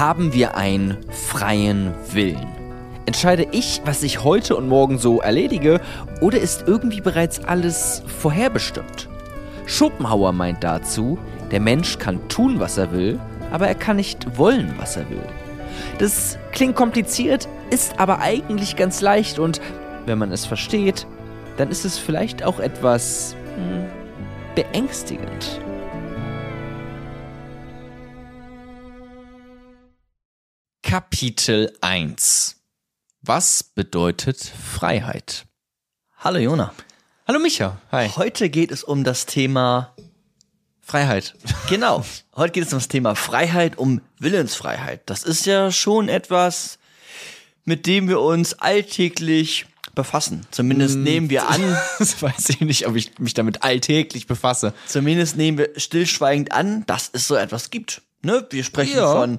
Haben wir einen freien Willen? Entscheide ich, was ich heute und morgen so erledige, oder ist irgendwie bereits alles vorherbestimmt? Schopenhauer meint dazu, der Mensch kann tun, was er will, aber er kann nicht wollen, was er will. Das klingt kompliziert, ist aber eigentlich ganz leicht und wenn man es versteht, dann ist es vielleicht auch etwas hm, beängstigend. Kapitel 1 Was bedeutet Freiheit? Hallo Jona. Hallo Micha. Hi. Heute geht es um das Thema Freiheit. Genau. Heute geht es um das Thema Freiheit, um Willensfreiheit. Das ist ja schon etwas, mit dem wir uns alltäglich befassen. Zumindest Mm. nehmen wir an, Das weiß ich nicht, ob ich mich damit alltäglich befasse. zumindest nehmen wir stillschweigend an, dass es so etwas gibt. Ne? Wir sprechen Ja. von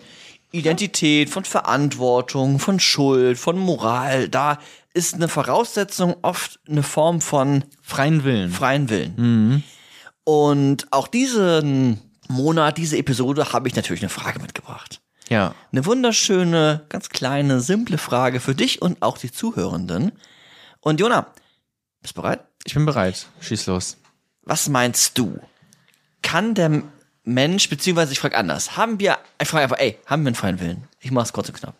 Identität, von Verantwortung, von Schuld, von Moral. Da ist eine Voraussetzung oft eine Form von Freien Willen. freien Willen. Und auch diesen Monat, diese Episode, habe ich natürlich eine Frage mitgebracht. ja. Eine wunderschöne, ganz kleine, simple Frage für dich und auch die Zuhörenden. Und Jona, bist du bereit? Ich bin bereit. Schieß los. Was meinst du? Kann der Mensch, beziehungsweise ich frage anders, haben wir, ich frage einfach, ey, haben wir einen freien Willen? Ich mach's kurz und knapp.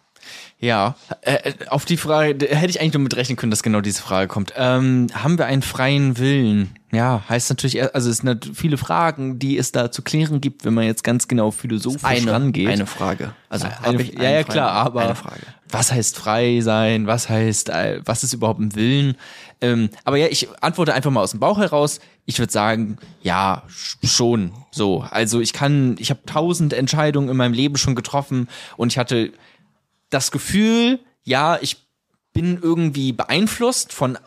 Ja, äh, äh, auf die Frage hätte ich eigentlich nur mit rechnen können, dass genau diese Frage kommt. Ähm, haben wir einen freien Willen? Ja, heißt natürlich, eher- also es sind viele Fragen, die es da zu klären gibt, wenn man jetzt ganz genau philosophisch Eine, rangeht. eine Frage. Also hab Eine, ich ja, ja, klar, Willen? aber Eine Frage. Was heißt frei sein? Was heißt, äh, was ist überhaupt ein Willen? Ähm, aber ja, ich antworte einfach mal aus dem Bauch heraus. Ich würde sagen, ja, sch- schon so. Also ich kann, ich habe tausend Entscheidungen in meinem Leben schon getroffen und ich hatte das Gefühl, ja, ich bin irgendwie beeinflusst von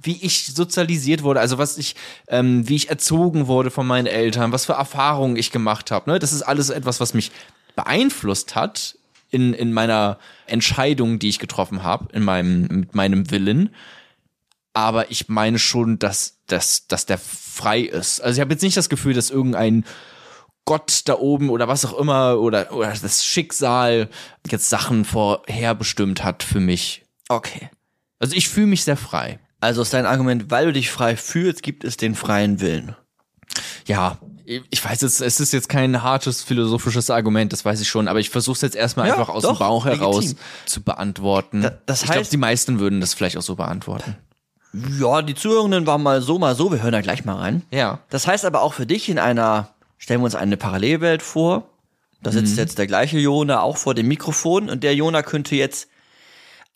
wie ich sozialisiert wurde, also was ich, ähm, wie ich erzogen wurde von meinen Eltern, was für Erfahrungen ich gemacht habe. Ne? Das ist alles etwas, was mich beeinflusst hat in, in meiner Entscheidung, die ich getroffen habe, in meinem, mit meinem Willen. Aber ich meine schon, dass, dass, dass der frei ist. Also ich habe jetzt nicht das Gefühl, dass irgendein Gott da oben oder was auch immer oder, oder das Schicksal jetzt Sachen vorherbestimmt hat für mich. Okay. Also ich fühle mich sehr frei. Also ist dein Argument, weil du dich frei fühlst, gibt es den freien Willen. Ja, ich weiß jetzt, es ist jetzt kein hartes philosophisches Argument, das weiß ich schon, aber ich versuche es jetzt erstmal Ja, einfach aus doch, dem Bauch heraus legitim. zu beantworten. Da- das ich glaube, heißt- die meisten würden das vielleicht auch so beantworten. Ja, die Zuhörenden waren mal so, mal so. Wir hören da gleich mal rein. Ja. Das heißt aber auch für dich in einer, stellen wir uns eine Parallelwelt vor. Da sitzt Mhm. jetzt der gleiche Jona auch vor dem Mikrofon und der Jona könnte jetzt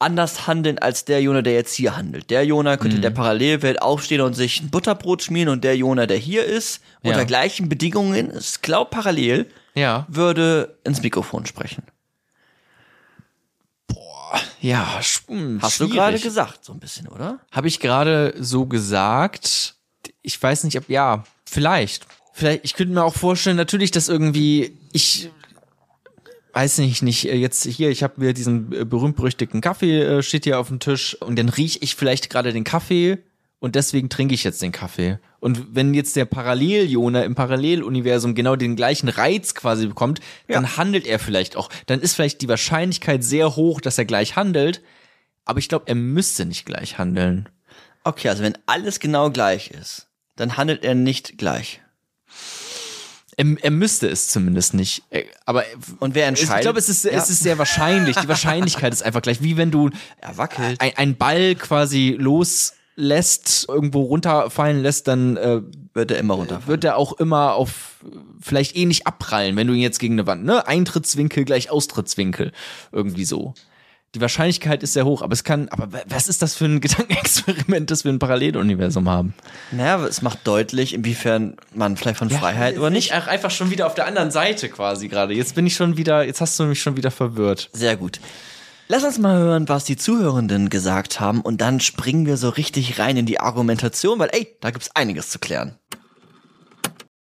anders handeln als der Jona, der jetzt hier handelt. Der Jona könnte Mhm. in der Parallelwelt aufstehen und sich ein Butterbrot schmieren und der Jona, der hier ist, Ja. unter gleichen Bedingungen, ist glaub parallel, Ja. würde ins Mikrofon sprechen. Ja, sch- hm, Hast du schwierig. gerade gesagt, so ein bisschen, oder? Habe ich gerade so gesagt? Ich weiß nicht, ob ja, vielleicht. Vielleicht, ich könnte mir auch vorstellen, natürlich, dass irgendwie ich weiß nicht, nicht äh, jetzt hier, ich habe mir diesen äh, berühmt-berüchtigten Kaffee äh, steht hier auf dem Tisch und dann riech ich vielleicht gerade den Kaffee und deswegen trinke ich jetzt den Kaffee. Und wenn jetzt der Parallel-Jona im Paralleluniversum genau den gleichen Reiz quasi bekommt, dann handelt er vielleicht auch. Dann ist vielleicht die Wahrscheinlichkeit sehr hoch, dass er gleich handelt, aber ich glaube, er müsste nicht gleich handeln. Okay, also wenn alles genau gleich ist, dann handelt er nicht gleich. Er, er müsste es zumindest nicht. Er- Aber Und wer entscheidet? ich glaube, es ist, Ja. es ist sehr wahrscheinlich. Die Wahrscheinlichkeit ist einfach gleich, wie wenn du Er wackelt. ein, ein Ball quasi loslässt, irgendwo runterfallen lässt, dann äh, wird er immer runterfallen. wird er auch immer auf vielleicht eh nicht abprallen, wenn du ihn jetzt gegen eine Wand, ne? Eintrittswinkel gleich Austrittswinkel. Irgendwie so. Die Wahrscheinlichkeit ist sehr hoch, aber es kann, aber was ist das für ein Gedankenexperiment, dass wir ein Paralleluniversum haben? Naja, es macht deutlich, inwiefern man vielleicht von Freiheit oder nicht. Ach, einfach schon wieder auf der anderen Seite quasi gerade. Jetzt bin ich schon wieder, jetzt hast du mich schon wieder verwirrt. Sehr gut. Lass uns mal hören, was die Zuhörenden gesagt haben und dann springen wir so richtig rein in die Argumentation, weil ey, da gibt's einiges zu klären.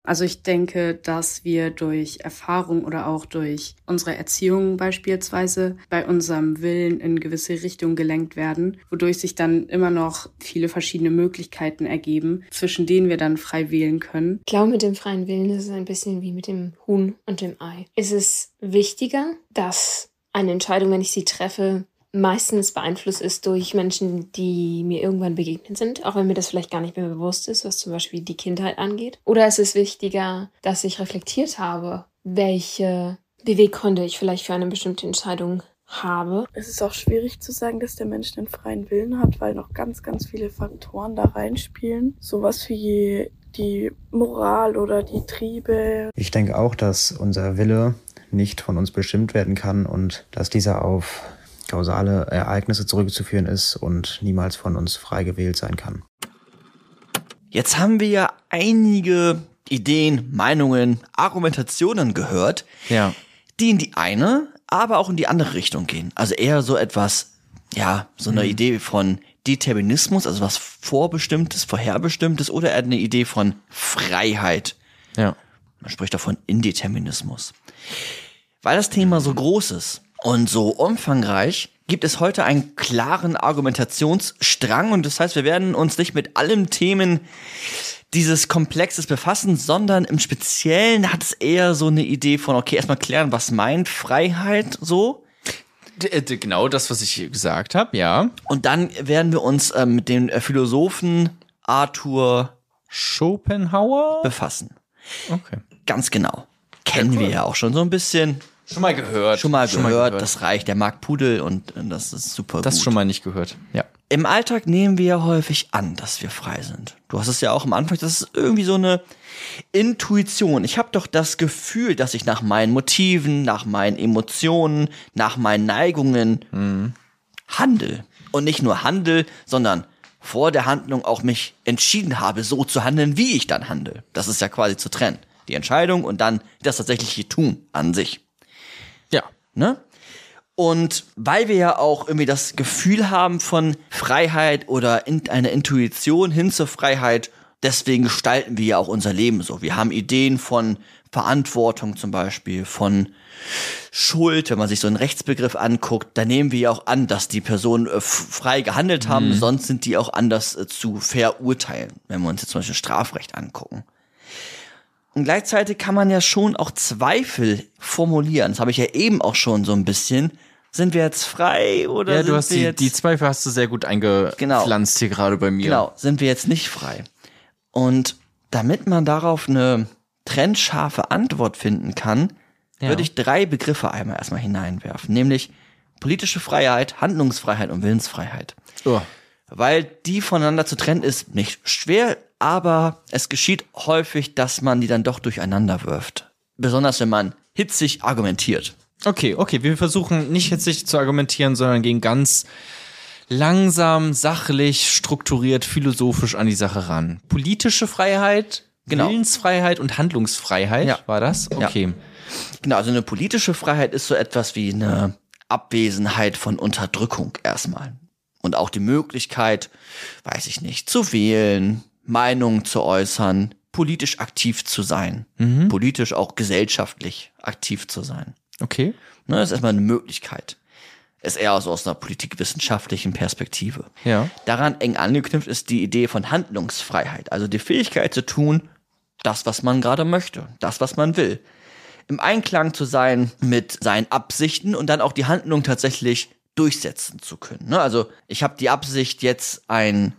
Also ich denke, dass wir durch Erfahrung oder auch durch unsere Erziehung beispielsweise bei unserem Willen in gewisse Richtungen gelenkt werden, wodurch sich dann immer noch viele verschiedene Möglichkeiten ergeben, zwischen denen wir dann frei wählen können. Ich glaube, mit dem freien Willen ist es ein bisschen wie mit dem Huhn und dem Ei. Es ist wichtiger, dass eine Entscheidung, wenn ich sie treffe, meistens beeinflusst ist durch Menschen, die mir irgendwann begegnet sind, auch wenn mir das vielleicht gar nicht mehr bewusst ist, was zum Beispiel die Kindheit angeht. Oder ist es wichtiger, dass ich reflektiert habe, welche Beweggründe ich vielleicht für eine bestimmte Entscheidung habe. Es ist auch schwierig zu sagen, dass der Mensch einen freien Willen hat, weil noch ganz, ganz viele Faktoren da reinspielen. Sowas wie die Moral oder die Triebe. Ich denke auch, dass unser Wille nicht von uns bestimmt werden kann und dass dieser auf kausale Ereignisse zurückzuführen ist und niemals von uns frei gewählt sein kann. Jetzt haben wir ja einige Ideen, Meinungen, Argumentationen gehört, Ja. die in die eine, aber auch in die andere Richtung gehen. Also eher so etwas, ja, so eine Idee von Determinismus, also was Vorbestimmtes, Vorherbestimmtes oder eher eine Idee von Freiheit. Ja. Man spricht davon Indeterminismus. Weil das Thema so groß ist und so umfangreich, gibt es heute einen klaren Argumentationsstrang und das heißt, wir werden uns nicht mit allen Themen dieses Komplexes befassen, sondern im Speziellen hat es eher so eine Idee von, okay, erstmal klären, was meint Freiheit so? D- genau das, was ich gesagt habe, ja. Und dann werden wir uns ähm, mit dem äh, Philosophen Arthur Schopenhauer? befassen. Okay. Ganz genau. Kennen wir ja auch schon so ein bisschen. Schon mal gehört. Schon mal gehört, das reicht, der mag Pudel und das ist super das gut. schon mal nicht gehört. Ja. Im Alltag nehmen wir ja häufig an, dass wir frei sind. Du hast es ja auch am Anfang, das ist irgendwie so eine Intuition. Ich habe doch das Gefühl, dass ich nach meinen Motiven, nach meinen Emotionen, nach meinen Neigungen handel. Und nicht nur handel, sondern vor der Handlung auch mich entschieden habe, so zu handeln, wie ich dann handle. Das ist ja quasi zu trennen. Die Entscheidung und dann das tatsächliche Tun an sich. Ja. Ne? Und weil wir ja auch irgendwie das Gefühl haben von Freiheit oder in, eine Intuition hin zur Freiheit, deswegen gestalten wir ja auch unser Leben so. Wir haben Ideen von Verantwortung zum Beispiel, von Schuld, wenn man sich so einen Rechtsbegriff anguckt, da nehmen wir ja auch an, dass die Personen äh, frei gehandelt haben, sonst sind die auch anders äh, zu verurteilen, wenn wir uns jetzt zum Beispiel Strafrecht angucken. Und gleichzeitig kann man ja schon auch Zweifel formulieren. Das habe ich ja eben auch schon so ein bisschen. Sind wir jetzt frei oder Ja, sind du hast wir die, jetzt die Zweifel hast du sehr gut eingepflanzt hier gerade bei mir. genau sind wir jetzt nicht frei? Und damit man darauf eine trennscharfe Antwort finden kann, Ja. würde ich drei Begriffe einmal erstmal hineinwerfen, nämlich politische Freiheit, Handlungsfreiheit und Willensfreiheit. Oh. Weil die voneinander zu trennen ist nicht schwer, aber es geschieht häufig, dass man die dann doch durcheinander wirft. Besonders wenn man hitzig argumentiert. Okay, okay, wir versuchen nicht hitzig zu argumentieren, sondern gehen ganz langsam, sachlich, strukturiert, philosophisch an die Sache ran. Politische Freiheit, Genau. Willensfreiheit und Handlungsfreiheit, Ja. war das? Okay. Genau, also eine politische Freiheit ist so etwas wie eine Abwesenheit von Unterdrückung erstmal. Und auch die Möglichkeit, weiß ich nicht, zu wählen, Meinungen zu äußern, politisch aktiv zu sein, politisch auch gesellschaftlich aktiv zu sein. Okay. Ne, das ist erstmal eine Möglichkeit. Ist eher so aus einer politikwissenschaftlichen Perspektive. Ja. Daran eng angeknüpft ist die Idee von Handlungsfreiheit, also die Fähigkeit zu tun, das, was man gerade möchte, das, was man will. Im Einklang zu sein mit seinen Absichten und dann auch die Handlung tatsächlich durchsetzen zu können. Ne? Also ich habe die Absicht, jetzt ein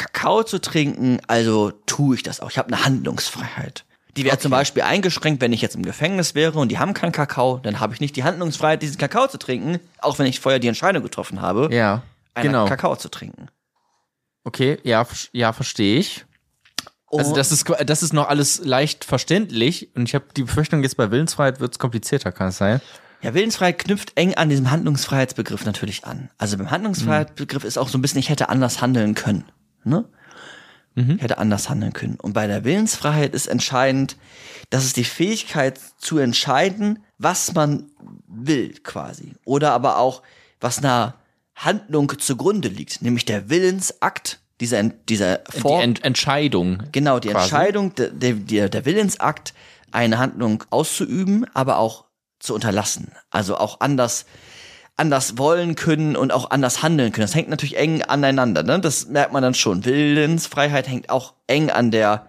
Kakao zu trinken, also tue ich das auch. Ich habe eine Handlungsfreiheit. Die wäre zum Beispiel eingeschränkt, wenn ich jetzt im Gefängnis wäre und die haben keinen Kakao, dann habe ich nicht die Handlungsfreiheit, diesen Kakao zu trinken, auch wenn ich vorher die Entscheidung getroffen habe, Ja. einen Genau. Kakao zu trinken. Okay, ja, ja, verstehe ich. Also das ist das ist noch alles leicht verständlich und ich habe die Befürchtung, jetzt bei Willensfreiheit wird es komplizierter, kann es sein? Ja, Willensfreiheit knüpft eng an diesem Handlungsfreiheitsbegriff natürlich an. Also beim Handlungsfreiheitsbegriff ist auch so ein bisschen, ich hätte anders handeln können. Ne? Ich hätte anders handeln können. Und bei der Willensfreiheit ist entscheidend, dass es die Fähigkeit zu entscheiden, was man will, quasi. Oder aber auch, was einer Handlung zugrunde liegt, nämlich der Willensakt, dieser, dieser Die Form. Ent Entscheidung. Genau, die quasi. Entscheidung, der, der, der Willensakt, eine Handlung auszuüben, aber auch zu unterlassen. Also auch anders, anders wollen können und auch anders handeln können. Das hängt natürlich eng aneinander, ne? Das merkt man dann schon. Willensfreiheit hängt auch eng an der,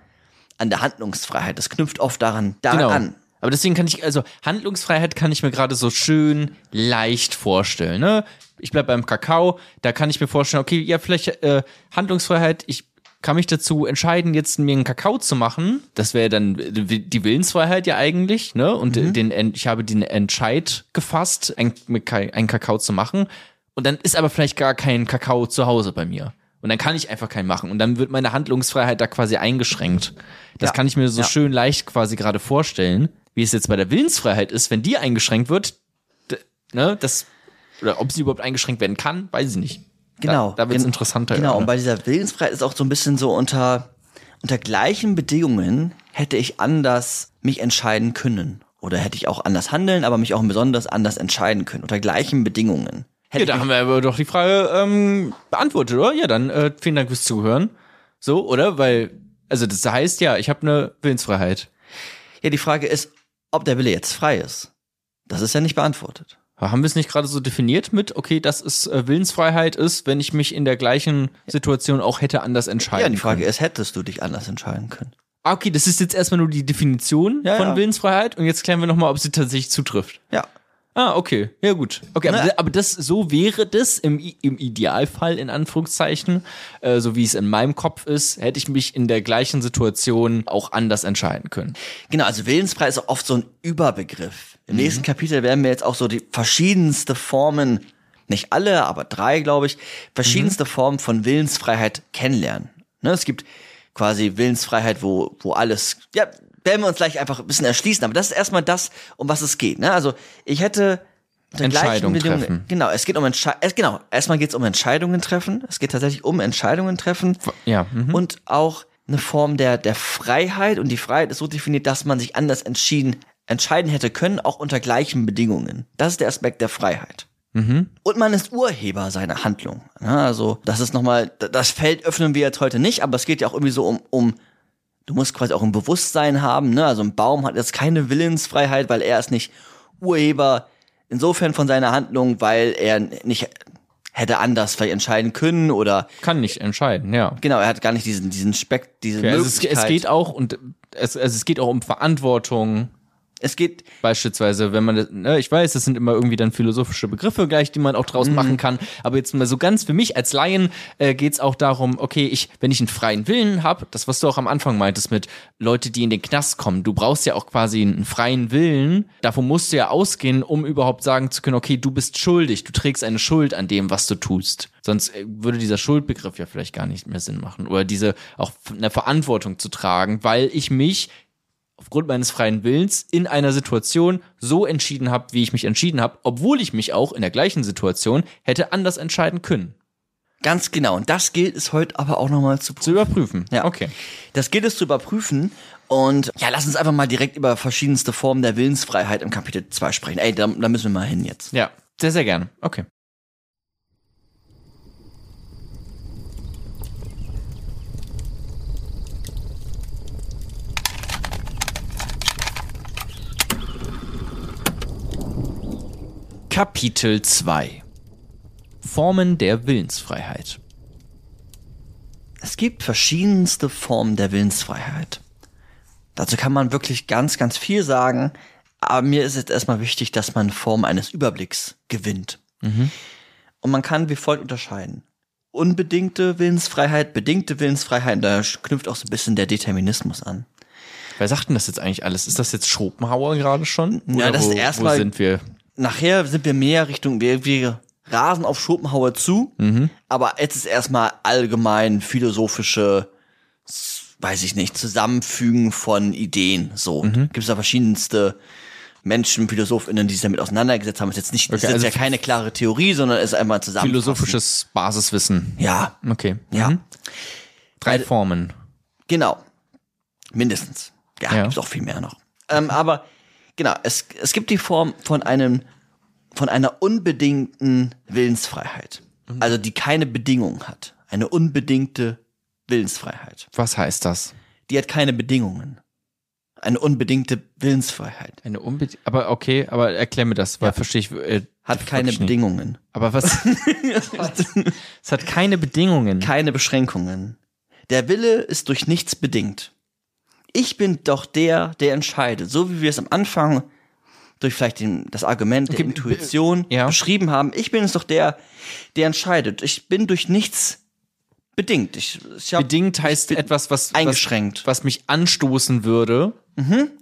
an der Handlungsfreiheit. Das knüpft oft daran, daran Genau. an. Aber deswegen kann ich, also Handlungsfreiheit kann ich mir gerade so schön leicht vorstellen. Ne? Ich bleib beim Kakao, da kann ich mir vorstellen, okay, ja, vielleicht äh, Handlungsfreiheit, ich kann mich dazu entscheiden, jetzt mir einen Kakao zu machen. Das wäre dann die Willensfreiheit ja eigentlich, ne? Und Mhm. den, En- ich habe den Entscheid gefasst, einen Kakao zu machen. Und dann ist aber vielleicht gar kein Kakao zu Hause bei mir. Und dann kann ich einfach keinen machen. Und dann wird meine Handlungsfreiheit da quasi eingeschränkt. Das Ja. kann ich mir so Ja. schön leicht quasi gerade vorstellen, wie es jetzt bei der Willensfreiheit ist, wenn die eingeschränkt wird, ne, das, oder ob sie überhaupt eingeschränkt werden kann, weiß ich nicht. Genau. Da, da wird es interessanter. Genau, und bei dieser Willensfreiheit ist auch so ein bisschen so unter, unter gleichen Bedingungen hätte ich anders mich entscheiden können. Oder hätte ich auch anders handeln, aber mich auch besonders anders entscheiden können. Unter gleichen Bedingungen. Hätte Ja, ich da haben wir aber doch die Frage ähm, beantwortet, oder? Ja, dann äh, vielen Dank fürs Zuhören. So, oder? Weil, also das heißt ja, ich habe eine Willensfreiheit. ja, die Frage ist, ob der Wille jetzt frei ist. Das ist ja nicht beantwortet. Haben wir es nicht gerade so definiert mit, okay, das ist äh, Willensfreiheit ist, wenn ich mich in der gleichen Situation auch hätte anders entscheiden Ja, die Frage können. ist, hättest du dich anders entscheiden können? Ah, okay, das ist jetzt erstmal nur die Definition Ja, von ja. Willensfreiheit und jetzt klären wir nochmal, ob sie tatsächlich zutrifft. Ja. Ah, okay. Ja, gut. Okay, aber, Ne? aber das, so wäre das im, im Idealfall, in Anführungszeichen, äh, so wie es in meinem Kopf ist, hätte ich mich in der gleichen Situation auch anders entscheiden können. Genau, also willensfrei ist oft so ein Überbegriff. Im nächsten Kapitel werden wir jetzt auch so die verschiedenste Formen, nicht alle, aber drei, glaube ich, verschiedenste Formen von Willensfreiheit kennenlernen. Ne, es gibt quasi Willensfreiheit, wo, wo alles, ja, werden wir uns gleich einfach ein bisschen erschließen, aber das ist erstmal das, um was es geht. Ne? Also ich hätte Entscheidungen treffen. Genau, es geht um Entscheidungen, genau, erstmal geht es um Entscheidungen treffen. Es geht tatsächlich um Entscheidungen treffen Ja. Mhm. und auch eine Form der, der Freiheit. Und die Freiheit ist so definiert, dass man sich anders entschieden, entscheiden hätte können, auch unter gleichen Bedingungen. Das ist der Aspekt der Freiheit. Und man ist Urheber seiner Handlung. Ja, also, das ist nochmal, das Feld öffnen wir jetzt heute nicht, aber es geht ja auch irgendwie so um, um du musst quasi auch ein Bewusstsein haben. Ne? Also ein Baum hat jetzt keine Willensfreiheit, weil er ist nicht Urheber insofern von seiner Handlung, weil er nicht hätte anders vielleicht entscheiden können oder Kann nicht entscheiden, ja. Genau, er hat gar nicht diesen, diesen Speck, diese ja also es, Möglichkeit. es geht auch und es, also es geht auch um Verantwortung. Es geht, Beispielsweise, wenn man, das- ne, ich weiß, das sind immer irgendwie dann philosophische Begriffe gleich, die man auch Mhm. draus machen kann. Aber jetzt mal so ganz für mich als Laien äh, geht es auch darum, okay, ich, wenn ich einen freien Willen habe, das was du auch am Anfang meintest mit Leute, die in den Knast kommen, du brauchst ja auch quasi einen freien Willen. Davon musst du ja ausgehen, um überhaupt sagen zu können, okay, du bist schuldig, du trägst eine Schuld an dem, was du tust. Sonst äh, würde dieser Schuldbegriff ja vielleicht gar nicht mehr Sinn machen. Oder diese auch eine Verantwortung zu tragen, weil ich mich aufgrund meines freien Willens in einer Situation so entschieden habe, wie ich mich entschieden habe, obwohl ich mich auch in der gleichen Situation hätte anders entscheiden können. ganz genau. Und das gilt es heute aber auch nochmal zu Zu überprüfen. Ja. Okay. Das gilt es zu überprüfen. Und ja, lass uns einfach mal direkt über verschiedenste Formen der Willensfreiheit im Kapitel 2 sprechen. Ey, da, da müssen wir mal hin jetzt. Ja, sehr, sehr gerne. Okay. Kapitel 2 Formen der Willensfreiheit. Es gibt verschiedenste Formen der Willensfreiheit. Dazu kann man wirklich ganz, ganz viel sagen. Aber mir ist jetzt erstmal wichtig, dass man Form eines Überblicks gewinnt. Und man kann wie folgt unterscheiden. Unbedingte Willensfreiheit, bedingte Willensfreiheit, da knüpft auch so ein bisschen der Determinismus an. Wer sagt denn das jetzt eigentlich alles? Ist das jetzt Schopenhauer gerade schon? Ja, das ist erstmal- Wo sind wir? Nachher sind wir mehr Richtung, wir, wir rasen auf Schopenhauer zu, aber jetzt ist erstmal allgemein philosophische, weiß ich nicht, Zusammenfügen von Ideen. So, gibt es da verschiedenste Menschen, PhilosophInnen, die sich damit auseinandergesetzt haben. ist jetzt nicht, Okay, ist also ja keine klare Theorie, sondern ist einmal zusammen. Philosophisches Basiswissen. Ja, Okay. ja, Mhm. Drei Formen. genau. Mindestens. Ja, Ja. gibt's auch viel mehr noch. Ähm, aber genau, es, es gibt die Form von einem, von einer unbedingten Willensfreiheit. Mhm. Also die keine Bedingungen hat. Eine unbedingte Willensfreiheit. Was heißt das? Die hat keine Bedingungen. Eine unbedingte Willensfreiheit. Eine unbedingt. Aber okay, aber erklär mir das, weil verstehe ich. Äh, Hat keine. Bedingungen. Aber was? es hat keine Bedingungen. keine Beschränkungen. Der Wille ist durch nichts bedingt. Ich bin doch der, der entscheidet. So wie wir es am Anfang durch vielleicht den, das Argument der Okay, Intuition ja. beschrieben haben. Ich bin es doch der, der entscheidet. Ich bin durch nichts bedingt. Ich, ich Bedingt heißt etwas, was, eingeschränkt. was, was mich anstoßen würde,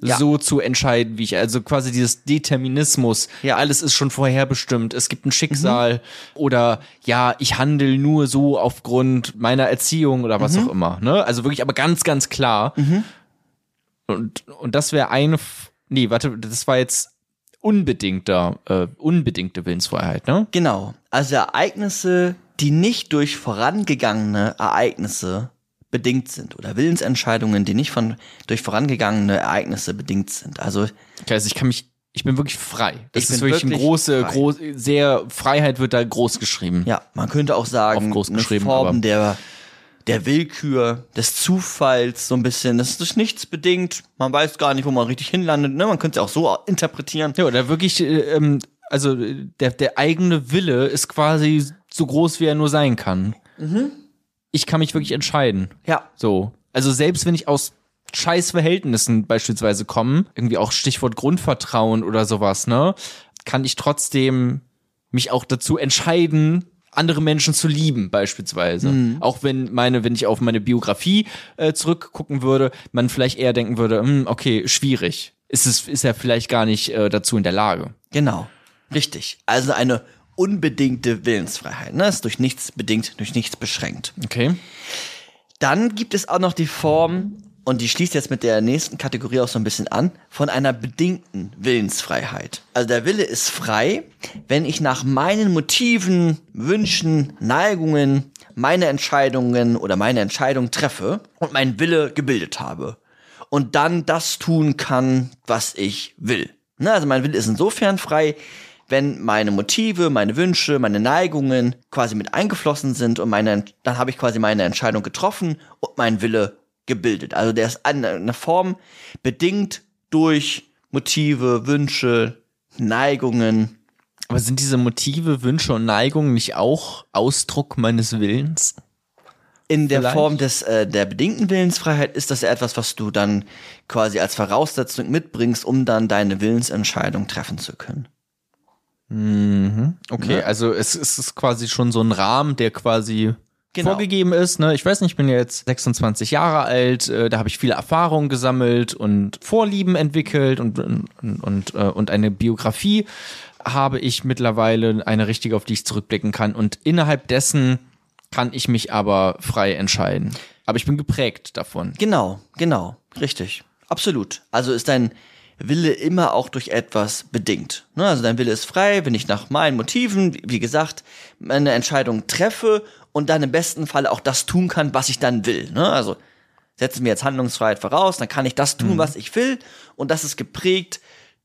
ja. so zu entscheiden, wie ich, also quasi dieses Determinismus. Ja. Mhm. Alles ist schon vorherbestimmt. Es gibt ein Schicksal oder ja, ich handle nur so aufgrund meiner Erziehung oder Mhm. was auch immer. Ne? Also wirklich, aber ganz, ganz klar. Und, und das wäre eine, F- nee, warte, das war jetzt unbedingter, äh, unbedingte Willensfreiheit, ne? Genau. Also Ereignisse, die nicht durch vorangegangene Ereignisse bedingt sind oder Willensentscheidungen, die nicht von durch vorangegangene Ereignisse bedingt sind. Also Okay, also ich kann mich, ich bin wirklich frei. Das Ich ist bin wirklich, eine wirklich große, groß, sehr, Freiheit wird da groß geschrieben. Ja, man könnte auch sagen, eine Form der, der Willkür, des Zufalls, so ein bisschen. Das ist durch nichts bedingt. Man weiß gar nicht, wo man richtig hinlandet. Ne? Man könnte es auch so interpretieren. Ja, oder wirklich, äh, ähm, also äh, der, der eigene Wille ist quasi so groß, wie er nur sein kann. Mhm. Ich kann mich wirklich entscheiden. Ja, So. Also selbst wenn ich aus scheiß Verhältnissen beispielsweise komme, irgendwie auch Stichwort Grundvertrauen oder sowas, ne, kann ich trotzdem mich auch dazu entscheiden, andere Menschen zu lieben, beispielsweise. Auch wenn meine, wenn ich auf meine Biografie äh, zurückgucken würde, man vielleicht eher denken würde, hm, okay, schwierig. Ist es, ist er vielleicht gar nicht äh, dazu in der Lage. genau. Richtig. Also eine unbedingte Willensfreiheit. Ne? Ist durch nichts bedingt, durch nichts beschränkt. Okay. Dann gibt es auch noch die Form, und die schließt jetzt mit der nächsten Kategorie auch so ein bisschen an, von einer bedingten Willensfreiheit. Also der Wille ist frei, wenn ich nach meinen Motiven, Wünschen, Neigungen meine Entscheidungen oder meine Entscheidung treffe und meinen Wille gebildet habe. Und dann das tun kann, was ich will. Ne, also mein Wille ist insofern frei, wenn meine Motive, meine Wünsche, meine Neigungen quasi mit eingeflossen sind und meine, dann habe ich quasi meine Entscheidung getroffen und mein Wille gebildet. Also der ist an eine Form bedingt durch Motive, Wünsche, Neigungen. Aber sind diese Motive, Wünsche und Neigungen nicht auch Ausdruck meines Willens? In der Vielleicht. Form des der, der bedingten Willensfreiheit ist das ja etwas, was du dann quasi als Voraussetzung mitbringst, um dann deine Willensentscheidung treffen zu können. Okay, Ne? also es, es ist quasi schon so ein Rahmen, der quasi Genau. vorgegeben ist. Ne? Ich weiß nicht, ich bin ja jetzt 26 Jahre alt, äh, da habe ich viele Erfahrungen gesammelt und Vorlieben entwickelt und, und, und, äh, und eine Biografie habe ich mittlerweile eine richtige, auf die ich zurückblicken kann. Und innerhalb dessen kann ich mich aber frei entscheiden. Aber ich bin geprägt davon. Genau, genau, richtig. Absolut. Also ist dein Wille immer auch durch etwas bedingt. Ne? Also dein Wille ist frei, wenn ich nach meinen Motiven, wie- wie gesagt, meine Entscheidung treffe und dann im besten Fall auch das tun kann, was ich dann will. Ne? Also setzen wir jetzt Handlungsfreiheit voraus, dann kann ich das tun, was ich will und das ist geprägt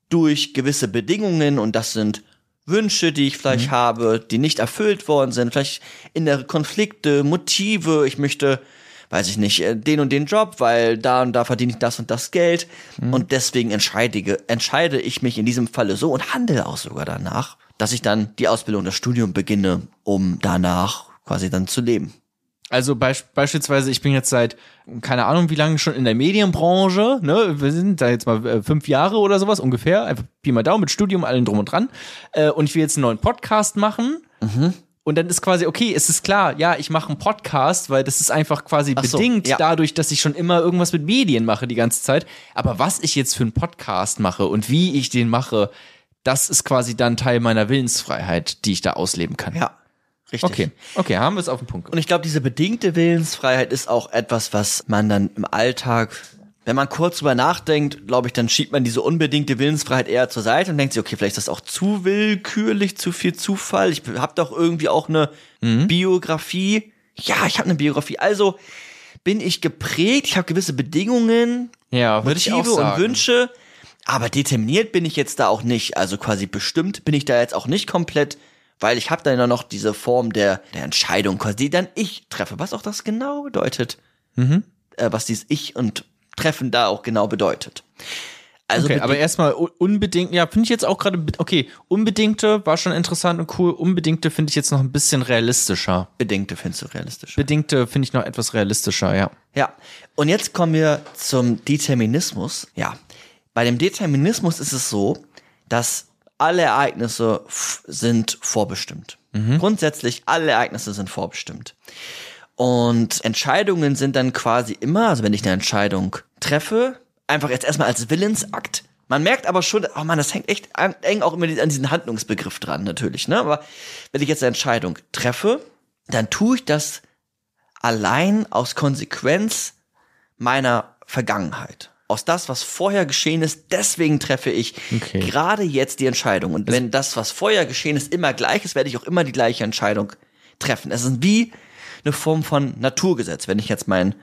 durch gewisse Bedingungen und das sind Wünsche, die ich vielleicht habe, die nicht erfüllt worden sind, vielleicht innere Konflikte, Motive, ich möchte, weiß ich nicht, äh, den und den Job, weil da und da verdiene ich das und das Geld und deswegen entscheide, entscheide ich mich in diesem Falle so und handle auch sogar danach, dass ich dann die Ausbildung, das Studium beginne, um danach quasi dann zu leben. Also beisp beispielsweise, ich bin jetzt seit, keine Ahnung wie lange schon in der Medienbranche, ne? Wir sind da jetzt mal äh, fünf Jahre oder sowas ungefähr, einfach Pi mal Daumen mit Studium, allen drum und dran. Äh, und ich will jetzt einen neuen Podcast machen. Und dann ist quasi, okay, es ist klar, ja, ich mache einen Podcast, weil das ist einfach quasi so, bedingt ja. dadurch, dass ich schon immer irgendwas mit Medien mache die ganze Zeit. Aber was ich jetzt für einen Podcast mache und wie ich den mache, das ist quasi dann Teil meiner Willensfreiheit, die ich da ausleben kann. Ja, richtig. Okay, okay, haben wir es auf den Punkt. Und ich glaube, diese bedingte Willensfreiheit ist auch etwas, was man dann im Alltag wenn man kurz drüber nachdenkt, glaube ich, dann schiebt man diese unbedingte Willensfreiheit eher zur Seite und denkt sich, okay, vielleicht ist das auch zu willkürlich, zu viel Zufall. Ich habe doch irgendwie auch eine Biografie. Ja, ich habe eine Biografie. Also bin ich geprägt, ich habe gewisse Bedingungen, Ja, Motive und. Wünsche, aber determiniert bin ich jetzt da auch nicht. Also quasi bestimmt bin ich da jetzt auch nicht komplett, weil ich habe dann ja noch diese Form der, der Entscheidung, quasi, die dann ich treffe, was auch das genau bedeutet. Mhm. Äh, was dieses Ich und Treffen da auch genau bedeutet. Also okay, aber erstmal unbedingt, ja, finde ich jetzt auch gerade, okay, unbedingte war schon interessant und cool, unbedingte finde ich jetzt noch ein bisschen realistischer. bedingte findest du realistisch. Bedingte finde ich noch etwas realistischer, ja. Ja, und jetzt kommen wir zum Determinismus. Ja, bei dem Determinismus ist es so, dass alle Ereignisse sind vorbestimmt. Grundsätzlich alle Ereignisse sind vorbestimmt. Und Entscheidungen sind dann quasi immer, also wenn ich eine Entscheidung treffe, einfach jetzt erstmal als Willensakt. Man merkt aber schon, oh man, das hängt echt eng auch immer an diesen Handlungsbegriff dran, natürlich, ne? Aber wenn ich jetzt eine Entscheidung treffe, dann tue ich das allein aus Konsequenz meiner Vergangenheit. Aus das, was vorher geschehen ist, deswegen treffe ich Okay. gerade jetzt die Entscheidung. Und wenn das, was vorher geschehen ist, immer gleich ist, werde ich auch immer die gleiche Entscheidung treffen. Es ist wie eine Form von Naturgesetz. Wenn ich jetzt meinen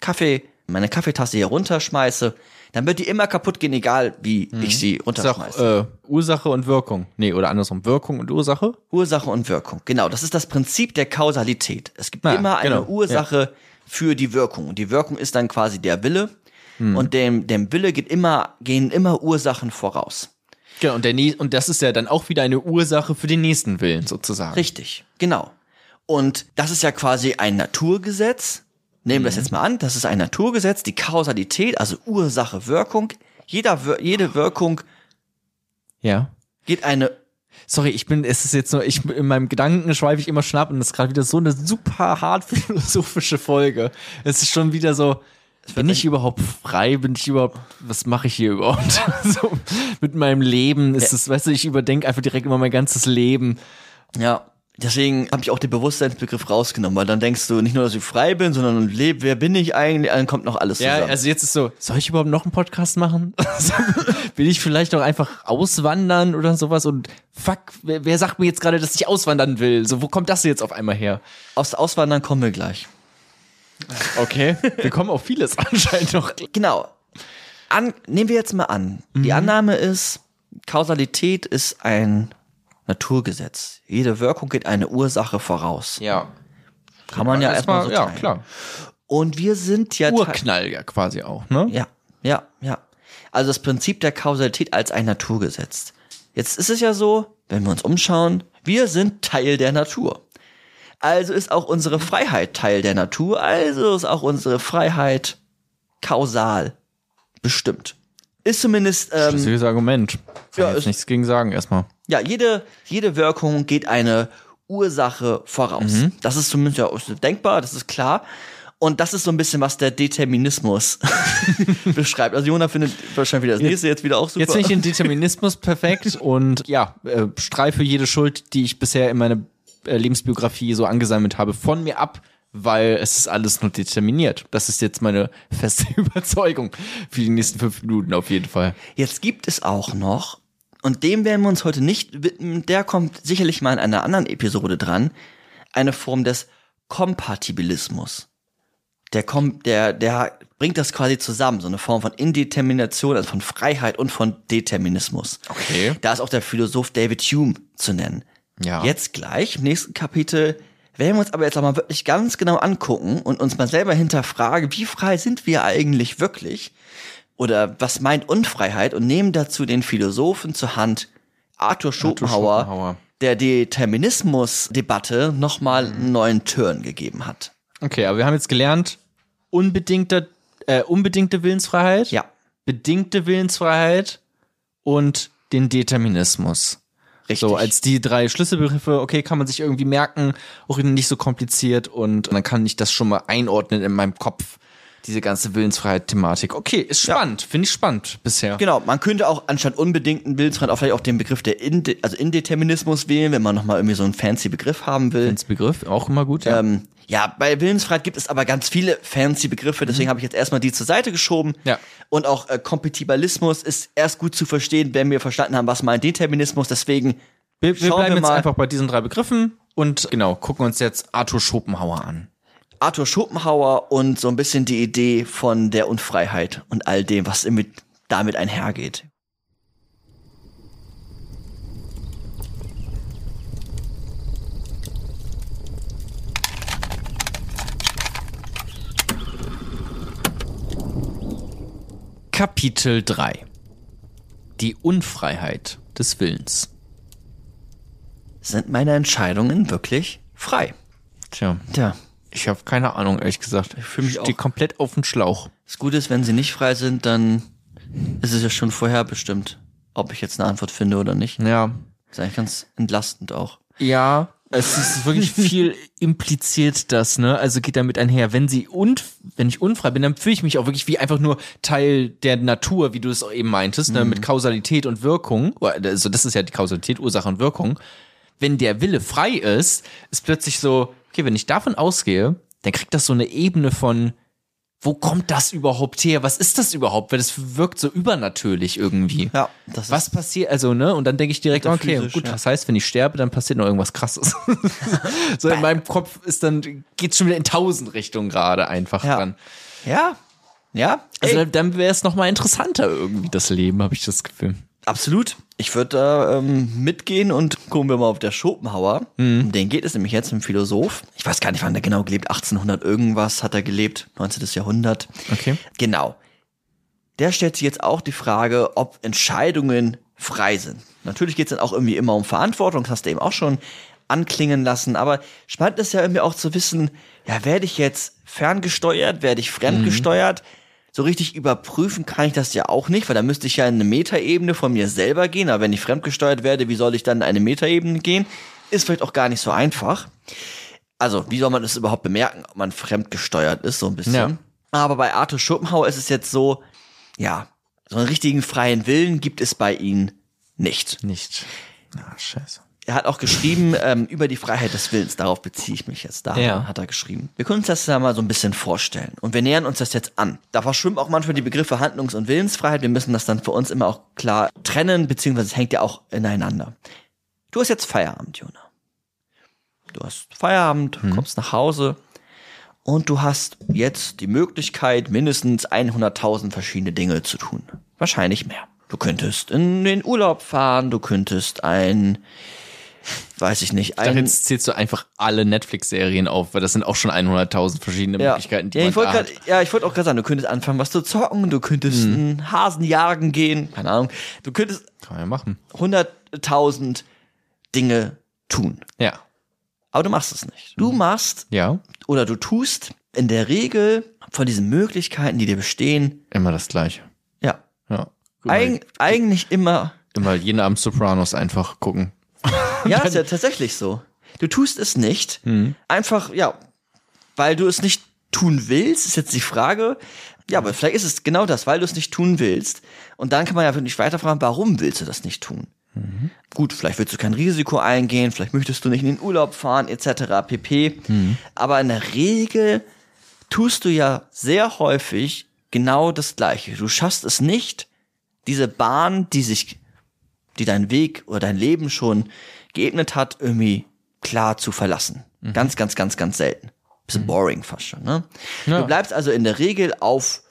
Kaffee, meine Kaffeetasse hier runterschmeiße, dann wird die immer kaputt gehen, egal wie ich sie Ist auch, runterschmeiße. äh, Ursache und Wirkung. Nee, oder andersrum, Wirkung und Ursache? Ursache und Wirkung. Genau, das ist das Prinzip der Kausalität. Es gibt Ah, immer eine genau, Ursache für die Wirkung. Und die Wirkung ist dann quasi der Wille. Hm. Und dem, dem Wille geht immer, gehen immer Ursachen voraus. Genau, und, der, und das ist ja dann auch wieder eine Ursache für den nächsten Willen sozusagen. Richtig, genau. Und das ist ja quasi ein Naturgesetz. Nehmen Mhm. wir das jetzt mal an. Das ist ein Naturgesetz, die Kausalität, also Ursache, Wirkung. Jeder, jede Wirkung Ja. geht eine Sorry, ich bin, es ist jetzt nur, ich, in meinem Gedanken schweife ich immer schnapp und das ist gerade wieder so eine super hart philosophische Folge. Es ist schon wieder so, bin ich überhaupt frei? Bin ich überhaupt, was mache ich hier überhaupt? so, mit meinem Leben ist es, weißt du, ich überdenke einfach direkt immer mein ganzes Leben. Ja, deswegen habe ich auch den Bewusstseinsbegriff rausgenommen, weil dann denkst du nicht nur, dass ich frei bin, sondern lebe, wer bin ich eigentlich, dann kommt noch alles Ja, zusammen. also jetzt ist so, soll ich überhaupt noch einen Podcast machen? Will ich vielleicht auch einfach auswandern oder sowas? Und fuck, wer, wer sagt mir jetzt gerade, dass ich auswandern will? So, wo kommt das jetzt auf einmal her? Aus Auswandern kommen wir gleich. Okay, wir kommen auf vieles anscheinend noch. Genau. An, nehmen wir jetzt mal an. Die Annahme ist, Kausalität ist ein Naturgesetz. Jede Wirkung geht eine Ursache voraus. Ja. Kann man ja erstmal so ja, teilen. klar. Und wir sind ja Urknall ja quasi auch, ne? Ja, ja, ja. Also das Prinzip der Kausalität als ein Naturgesetz. Jetzt ist es ja so, wenn wir uns umschauen, wir sind Teil der Natur. Also ist auch unsere Freiheit Teil der Natur, also ist auch unsere Freiheit kausal bestimmt. Ist zumindest, ähm, Schlüssiges Argument. Kann Ja, jetzt ist- nichts gegen sagen erstmal. ja, jede, jede Wirkung geht eine Ursache voraus. Mhm. Das ist zumindest ja auch denkbar, das ist klar. Und das ist so ein bisschen, was der Determinismus beschreibt. Also Jona findet wahrscheinlich wieder das nächste jetzt wieder auch super. Jetzt finde ich den Determinismus perfekt und ja, äh, streife jede Schuld, die ich bisher in meiner äh, Lebensbiografie so angesammelt habe, von mir ab, weil es ist alles nur determiniert. Das ist jetzt meine feste Überzeugung für die nächsten fünf Minuten auf jeden Fall. Jetzt gibt es auch noch, und dem werden wir uns heute nicht widmen, der kommt sicherlich mal in einer anderen Episode dran, eine Form des Kompatibilismus. Der kommt, der, der bringt das quasi zusammen, so eine Form von Indetermination, also von Freiheit und von Determinismus. Okay. Da ist auch der Philosoph David Hume zu nennen. Ja. Jetzt gleich, im nächsten Kapitel, werden wir uns aber jetzt auch mal wirklich ganz genau angucken und uns mal selber hinterfragen, wie frei sind wir eigentlich wirklich? Oder was meint Unfreiheit? Und nehmen dazu den Philosophen zur Hand, Arthur Schopenhauer, Schopenhauer. der Determinismus-Debatte nochmal einen neuen Turn gegeben hat. Okay, aber wir haben jetzt gelernt, unbedingte, äh, unbedingte Willensfreiheit, Ja, bedingte Willensfreiheit und den Determinismus. Richtig. So, als die drei Schlüsselbegriffe, okay, kann man sich irgendwie merken, auch nicht so kompliziert und dann kann ich das schon mal einordnen in meinem Kopf. Diese ganze Willensfreiheit-Thematik. Okay, ist spannend. Finde ich spannend bisher. Genau, man könnte auch anstatt unbedingten Willensfreiheit auch vielleicht auch den Begriff der Inde also Indeterminismus wählen, wenn man nochmal irgendwie so einen fancy Begriff haben will. Ins Begriff auch immer gut, ja. Ähm, ja, bei Willensfreiheit gibt es aber ganz viele fancy Begriffe, deswegen habe ich jetzt erstmal die zur Seite geschoben. Mhm. Ja. Und auch äh, Kompatibilismus ist erst gut zu verstehen, wenn wir verstanden haben, was meint Determinismus. Deswegen wir, wir schauen bleiben wir jetzt mal. einfach bei diesen drei Begriffen und genau, gucken uns jetzt Arthur Schopenhauer an. Arthur Schopenhauer und so ein bisschen die Idee von der Unfreiheit und all dem, was mit, damit einhergeht. Kapitel 3 Die Unfreiheit des Willens. Sind meine Entscheidungen wirklich frei? Tja, Tja, ich habe keine Ahnung, ehrlich gesagt. Ich fühl mich auch- komplett auf dem Schlauch. das Gute ist, wenn sie nicht frei sind, dann ist es ja schon vorher bestimmt, ob ich jetzt eine Antwort finde oder nicht. Ja. Ist eigentlich ganz entlastend auch. Ja, es ist wirklich viel impliziert das, ne? Also geht damit einher, wenn sie und wenn ich unfrei bin, dann fühle ich mich auch wirklich wie einfach nur Teil der Natur, wie du es auch eben meintest, ne? mit Kausalität und Wirkung. Also das ist ja die Kausalität, Ursache und Wirkung. Wenn der Wille frei ist, ist plötzlich so, okay, wenn ich davon ausgehe, dann kriegt das so eine Ebene von wo kommt das überhaupt her? Was ist das überhaupt? Weil das wirkt so übernatürlich irgendwie. Ja, das Was passiert, also, ne? Und dann denke ich direkt, okay, gut, ja. das heißt, wenn ich sterbe, dann passiert noch irgendwas krasses. so in meinem Kopf ist dann, geht's schon wieder in tausend Richtungen gerade einfach Ja. dran. Ja, ja. Also Ey, dann, dann wäre es nochmal interessanter irgendwie, das Leben, habe ich das Gefühl. Absolut. Ich würde da ähm, mitgehen und gucken wir mal auf der Schopenhauer. Um den geht es nämlich jetzt, ein Philosoph. Ich weiß gar nicht, wann der genau gelebt. 1800 irgendwas hat er gelebt. 19. Jahrhundert. Okay. Genau. Der stellt sich jetzt auch die Frage, ob Entscheidungen frei sind. Natürlich geht es dann auch irgendwie immer um Verantwortung, das hast du eben auch schon anklingen lassen. Aber spannend ist ja irgendwie auch zu wissen, ja, werde ich jetzt ferngesteuert, werde ich fremdgesteuert? So richtig überprüfen kann ich das ja auch nicht, weil da müsste ich ja in eine Metaebene von mir selber gehen. Aber wenn ich fremdgesteuert werde, wie soll ich dann in eine Metaebene gehen? Ist vielleicht auch gar nicht so einfach. Also, wie soll man das überhaupt bemerken, ob man fremdgesteuert ist, so ein bisschen. Ja. Aber bei Arthur Schopenhauer ist es jetzt so, ja, so einen richtigen freien Willen gibt es bei ihm nicht. Nicht. Ah, scheiße. Er hat auch geschrieben ähm, über die Freiheit des Willens, darauf beziehe ich mich jetzt. Da Ja. hat er geschrieben. Wir können uns das ja mal so ein bisschen vorstellen. Und wir nähern uns das jetzt an. Da verschwimmen auch manchmal die Begriffe Handlungs- und Willensfreiheit. Wir müssen das dann für uns immer auch klar trennen, beziehungsweise es hängt ja auch ineinander. Du hast jetzt Feierabend, Jona. Du hast Feierabend, kommst nach Hause und du hast jetzt die Möglichkeit, mindestens 100.000 verschiedene Dinge zu tun. Wahrscheinlich mehr. Du könntest in den Urlaub fahren, du könntest ein, weiß ich nicht, ein, jetzt zählst du einfach alle Netflix-Serien auf, weil das sind auch schon 100.000 verschiedene ja. Möglichkeiten, die ja, man ich wollte da grad, hat. ja, ich wollte auch gerade sagen, du könntest anfangen, was zu zocken, du könntest Mhm. einen Hasen jagen gehen, keine Ahnung, du könntest Kann man ja machen. 100.000 Dinge tun. Ja. Aber du machst es nicht. Du Mhm. machst Ja. oder du tust in der Regel von diesen Möglichkeiten, die dir bestehen, Immer das Gleiche. ja, Ja. eig eigentlich immer Immer jeden Abend Sopranos einfach gucken. Ja, ist ja tatsächlich so. Du tust es nicht. Mhm. Einfach, ja, weil du es nicht tun willst, ist jetzt die Frage. Ja, aber vielleicht ist es genau das, weil du es nicht tun willst. Und dann kann man ja wirklich weiterfragen, warum willst du das nicht tun? Mhm. Gut, vielleicht willst du kein Risiko eingehen, vielleicht möchtest du nicht in den Urlaub fahren, etc. pp. Mhm. Aber in der Regel tust du ja sehr häufig genau das Gleiche. Du schaffst es nicht, diese Bahn, die sich die dein Weg oder dein Leben schon geebnet hat, irgendwie klar zu verlassen. Ganz, ganz, ganz, ganz selten. Bisschen boring fast schon, ne? Ja. Du bleibst also in der Regel auf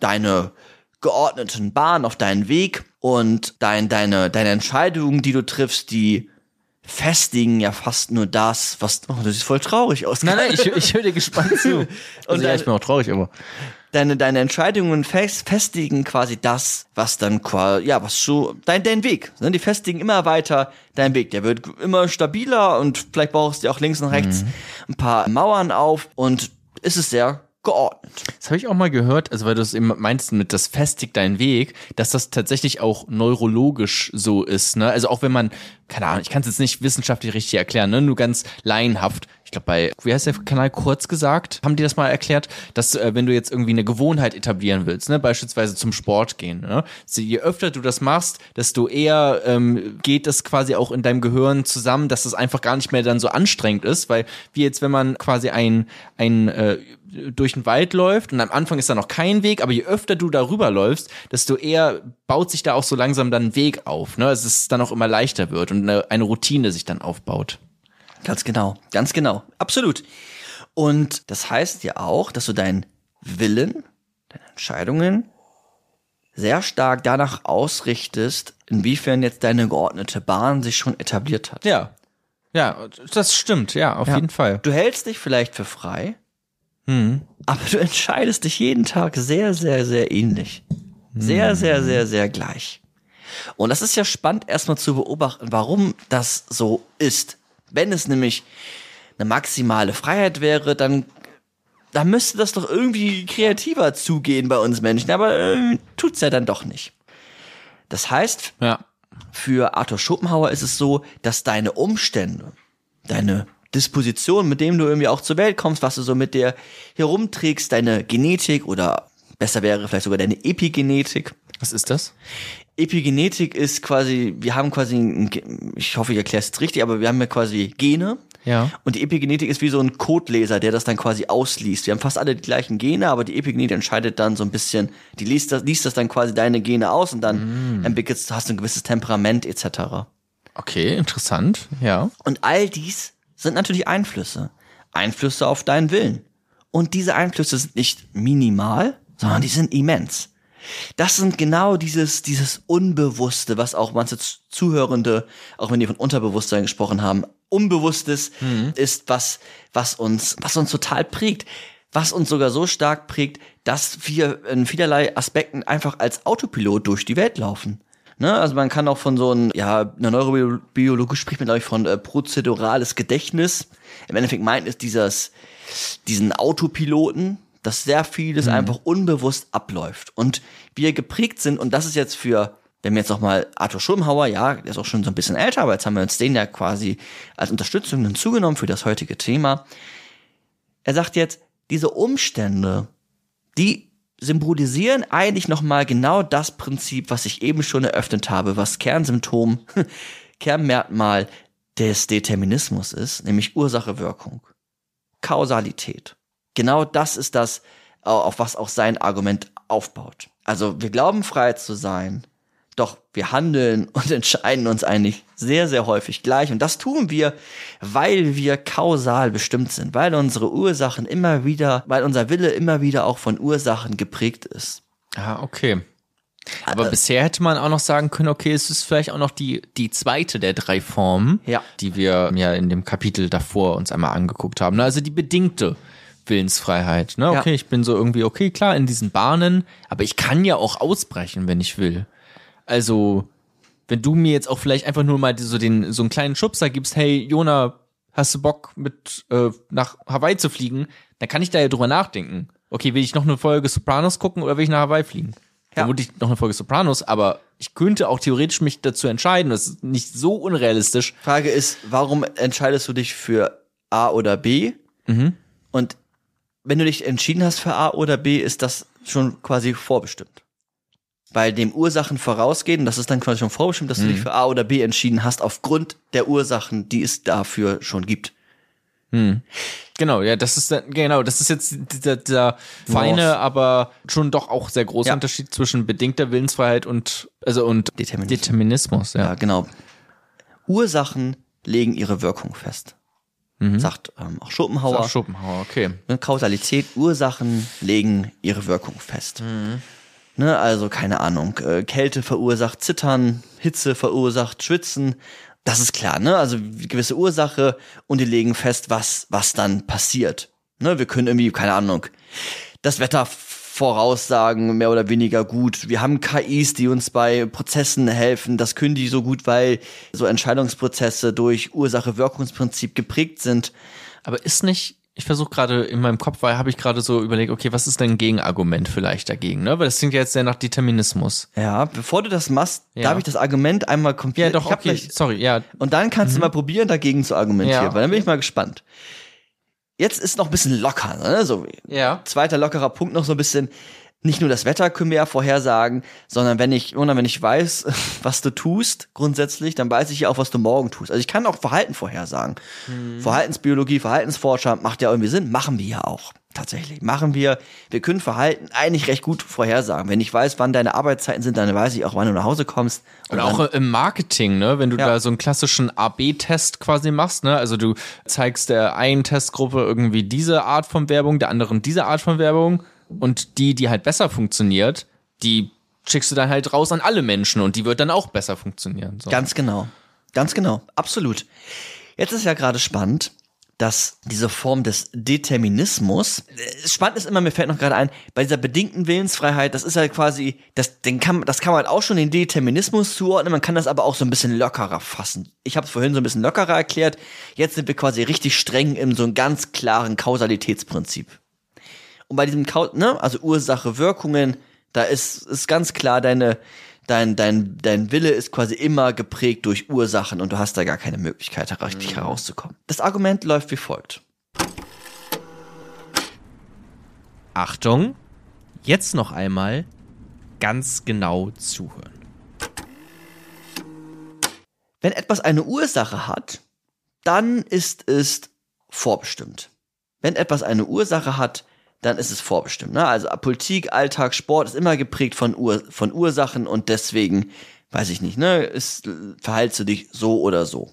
deine geordneten Bahn, auf deinen Weg und dein, deine, deine Entscheidungen, die du triffst, die festigen ja fast nur das, was, oh, das sieht voll traurig aus. Nein, nein, ich, ich höre dir gespannt zu. Und Also, ja, dann- ich bin auch traurig, aber. deine, deine Entscheidungen fest, festigen quasi das, was dann quasi, ja, was so, dein, dein Weg. Ne? Die festigen immer weiter deinen Weg. Der wird immer stabiler und vielleicht brauchst du auch links und rechts ein paar Mauern auf und ist es sehr geordnet. Das habe ich auch mal gehört, also weil du es eben meinst mit das festigt deinen Weg, dass das tatsächlich auch neurologisch so ist. Ne? Also auch wenn man, keine Ahnung, ich kann es jetzt nicht wissenschaftlich richtig erklären, ne? nur ganz laienhaft. ich glaube bei, wie heißt der Kanal kurz gesagt, haben die das mal erklärt, dass äh, wenn du jetzt irgendwie eine Gewohnheit etablieren willst, ne, beispielsweise zum Sport gehen, ne, so, je öfter du das machst, desto eher ähm, geht es quasi auch in deinem Gehirn zusammen, dass es einfach gar nicht mehr dann so anstrengend ist, weil wie jetzt, wenn man quasi ein, ein äh, durch den Wald läuft und am Anfang ist da noch kein Weg, aber je öfter du darüber läufst, desto eher baut sich da auch so langsam dann ein Weg auf, ne, dass es dann auch immer leichter wird und eine, eine Routine sich dann aufbaut. Ganz genau, ganz genau, absolut. Und das heißt ja auch, dass du deinen Willen, deine Entscheidungen sehr stark danach ausrichtest, inwiefern jetzt deine geordnete Bahn sich schon etabliert hat. Ja. Ja, das stimmt, ja, auf Ja. jeden Fall. Du hältst dich vielleicht für frei, Hm. aber du entscheidest dich jeden Tag sehr, sehr, sehr ähnlich. Sehr, sehr, sehr, sehr gleich. Und das ist ja spannend, erstmal zu beobachten, warum das so ist. Wenn es nämlich eine maximale Freiheit wäre, dann, dann müsste das doch irgendwie kreativer zugehen bei uns Menschen, aber äh, tut's ja dann doch nicht. Das heißt, Ja. für Arthur Schopenhauer ist es so, dass deine Umstände, deine Disposition, mit dem du irgendwie auch zur Welt kommst, was du so mit dir herumträgst, deine Genetik oder besser wäre vielleicht sogar deine Epigenetik. Was ist das? Epigenetik ist quasi, wir haben quasi, ich hoffe, ich erkläre es jetzt richtig, aber wir haben ja quasi Gene. Ja. Und die Epigenetik ist wie so ein Codeleser, der das dann quasi ausliest. Wir haben fast alle die gleichen Gene, aber die Epigenetik entscheidet dann so ein bisschen, die liest das, liest das dann quasi deine Gene aus und dann entwickelst, hast du ein gewisses Temperament etc. Okay, interessant. Ja. Und all dies sind natürlich Einflüsse. Einflüsse auf deinen Willen. Und diese Einflüsse sind nicht minimal, sondern die sind immens. Das sind genau dieses, dieses Unbewusste, was auch manche Zuhörende, auch wenn die von Unterbewusstsein gesprochen haben, Unbewusstes ist, was, was uns, was uns total prägt. Was uns sogar so stark prägt, dass wir in vielerlei Aspekten einfach als Autopilot durch die Welt laufen. Ne? Also man kann auch von so einem, ja, in der Neurobiologie spricht man, glaube ich, von äh, prozedurales Gedächtnis. Im Endeffekt meint es dieses, diesen Autopiloten, dass sehr vieles einfach unbewusst abläuft. Und wir geprägt sind, und das ist jetzt für, wenn wir jetzt noch mal Arthur Schulmhauer, ja, der ist auch schon so ein bisschen älter, aber jetzt haben wir uns den ja quasi als Unterstützung hinzugenommen für das heutige Thema. Er sagt jetzt, diese Umstände, die symbolisieren eigentlich nochmal genau das Prinzip, was ich eben schon eröffnet habe, was Kernsymptom, Kernmerkmal des Determinismus ist, nämlich Ursache-Wirkung. Kausalität. Genau das ist das, auf was auch sein Argument aufbaut. Also wir glauben frei zu sein, doch wir handeln und entscheiden uns eigentlich sehr, sehr häufig gleich. Und das tun wir, weil wir kausal bestimmt sind, weil unsere Ursachen immer wieder, weil unser Wille immer wieder auch von Ursachen geprägt ist. Ah, okay. Aber bisher hätte man auch noch sagen können, okay, es ist vielleicht auch noch die, die zweite der drei Formen, Ja. die wir ja in dem Kapitel davor uns einmal angeguckt haben. ne? Also die bedingte Willensfreiheit. Ne? Ja. Okay, ich bin so irgendwie, okay, klar, in diesen Bahnen, aber ich kann ja auch ausbrechen, wenn ich will. Also, wenn du mir jetzt auch vielleicht einfach nur mal so den, so einen kleinen Schubser gibst, hey, Jona, hast du Bock mit äh, nach Hawaii zu fliegen, dann kann ich da ja drüber nachdenken. Okay, will ich noch eine Folge Sopranos gucken oder will ich nach Hawaii fliegen? Ja. Vermutlich noch eine Folge Sopranos, aber ich könnte auch theoretisch mich dazu entscheiden. Das ist nicht so unrealistisch. Frage ist, warum entscheidest du dich für A oder B? Und wenn du dich entschieden hast für A oder B, ist das schon quasi vorbestimmt. Weil dem Ursachen vorausgehen, das ist dann quasi schon vorbestimmt, dass du dich für A oder B entschieden hast, aufgrund der Ursachen, die es dafür schon gibt. Genau, ja, das ist genau, das ist jetzt dieser, dieser feine, Nuance. aber schon doch auch sehr große Ja. Unterschied zwischen bedingter Willensfreiheit und also und Determinismus. Determinismus, ja. Ja, genau. Ursachen legen ihre Wirkung fest. Sagt ähm, auch Schopenhauer. Ach, Schopenhauer, okay. Ne, Kausalität, Ursachen legen ihre Wirkung fest. Ne, also keine Ahnung, äh, Kälte verursacht Zittern, Hitze verursacht Schwitzen. Das ist klar, ne? Also gewisse Ursache und die legen fest, was was dann passiert. Ne, wir können irgendwie keine Ahnung, das Wetter voraussagen, mehr oder weniger gut. Wir haben KIs, die uns bei Prozessen helfen. Das können die so gut, weil so Entscheidungsprozesse durch Ursache-Wirkungsprinzip geprägt sind. Aber ist nicht, ich versuche gerade in meinem Kopf, weil habe ich gerade so überlegt, okay, was ist denn ein Gegenargument vielleicht dagegen, ne? Weil das klingt ja jetzt sehr nach Determinismus. Ja, bevor du das machst, Ja. darf ich das Argument einmal komplett. Ja, doch, okay, gleich- sorry, ja. Und dann kannst du mal probieren, dagegen zu argumentieren, Ja. weil dann bin ich mal gespannt. jetzt ist noch ein bisschen locker, ne? So, Ja. zweiter lockerer Punkt noch so ein bisschen. Nicht nur das Wetter können wir ja vorhersagen, sondern wenn ich, oder wenn ich weiß, was du tust, grundsätzlich, dann weiß ich ja auch, was du morgen tust. Also ich kann auch Verhalten vorhersagen. Verhaltensbiologie, Verhaltensforscher macht ja irgendwie Sinn, machen wir ja auch. Tatsächlich. Machen wir, wir können Verhalten eigentlich recht gut vorhersagen. Wenn ich weiß, wann deine Arbeitszeiten sind, dann weiß ich auch, wann du nach Hause kommst. Und dann- auch im Marketing, ne, wenn du Ja. da so einen klassischen AB-Test quasi machst, ne, also du zeigst der einen Testgruppe irgendwie diese Art von Werbung, der anderen diese Art von Werbung und die, die halt besser funktioniert, die schickst du dann halt raus an alle Menschen und die wird dann auch besser funktionieren. So. Ganz genau. Ganz genau. Absolut. Jetzt ist ja gerade spannend, dass diese Form des Determinismus, äh, spannend ist immer, mir fällt noch gerade ein, bei dieser bedingten Willensfreiheit, das ist halt quasi, das, den kann, das kann man halt auch schon den Determinismus zuordnen, man kann das aber auch so ein bisschen lockerer fassen. Ich habe es vorhin so ein bisschen lockerer erklärt, jetzt sind wir quasi richtig streng in so einem ganz klaren Kausalitätsprinzip. Und bei diesem, ne, also Ursache, Wirkungen, da ist, ist ganz klar deine, dein, dein, dein Wille ist quasi immer geprägt durch Ursachen und du hast da gar keine Möglichkeit, richtig herauszukommen. Das Argument läuft wie folgt. Achtung, jetzt noch einmal ganz genau zuhören. Wenn etwas eine Ursache hat, dann ist es vorbestimmt. Wenn etwas eine Ursache hat, dann ist es vorbestimmt. Ne? Also Politik, Alltag, Sport ist immer geprägt von, Ur von Ursachen und deswegen, weiß ich nicht, ne, ist, verhältst du dich so oder so.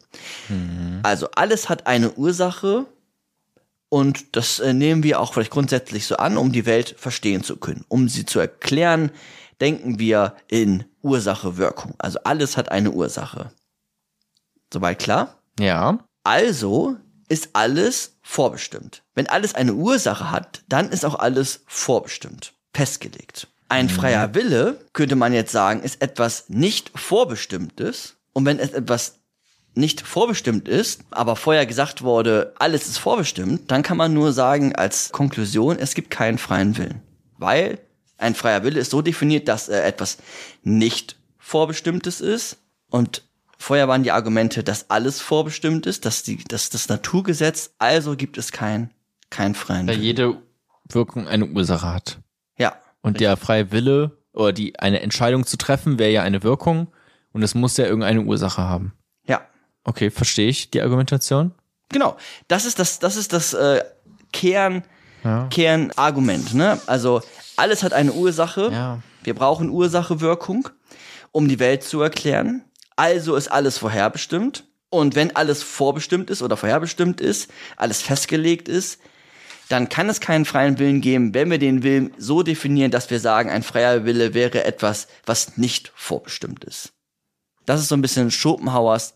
Also alles hat eine Ursache und das äh, nehmen wir auch vielleicht grundsätzlich so an, um die Welt verstehen zu können. Um sie zu erklären, denken wir in Ursache-Wirkung. Also alles hat eine Ursache. Soweit klar? Ja. Also ist alles vorbestimmt. Wenn alles eine Ursache hat, dann ist auch alles vorbestimmt, festgelegt. Ein freier Wille, könnte man jetzt sagen, ist etwas nicht Vorbestimmtes. Und wenn es etwas nicht vorbestimmt ist, aber vorher gesagt wurde, alles ist vorbestimmt, dann kann man nur sagen als Konklusion, es gibt keinen freien Willen. Weil ein freier Wille ist so definiert, dass er etwas nicht Vorbestimmtes ist und Vorher waren die Argumente, dass alles vorbestimmt ist, dass, die, dass das Naturgesetz, also gibt es keinen kein freien Da Willen. jede Wirkung eine Ursache hat. Ja, Und der freie Wille oder die eine Entscheidung zu treffen wäre ja eine Wirkung und es muss ja irgendeine Ursache haben. ja, Okay, verstehe ich die Argumentation? genau. Das ist das, das ist das äh, Kern, Ja. Kernargument. Ne? Also alles hat eine Ursache. Ja. Wir brauchen Ursache-Wirkung, um die Welt zu erklären. Also ist alles vorherbestimmt. Und wenn alles vorbestimmt ist oder vorherbestimmt ist, alles festgelegt ist, dann kann es keinen freien Willen geben, wenn wir den Willen so definieren, dass wir sagen, ein freier Wille wäre etwas, was nicht vorbestimmt ist. Das ist so ein bisschen Schopenhauers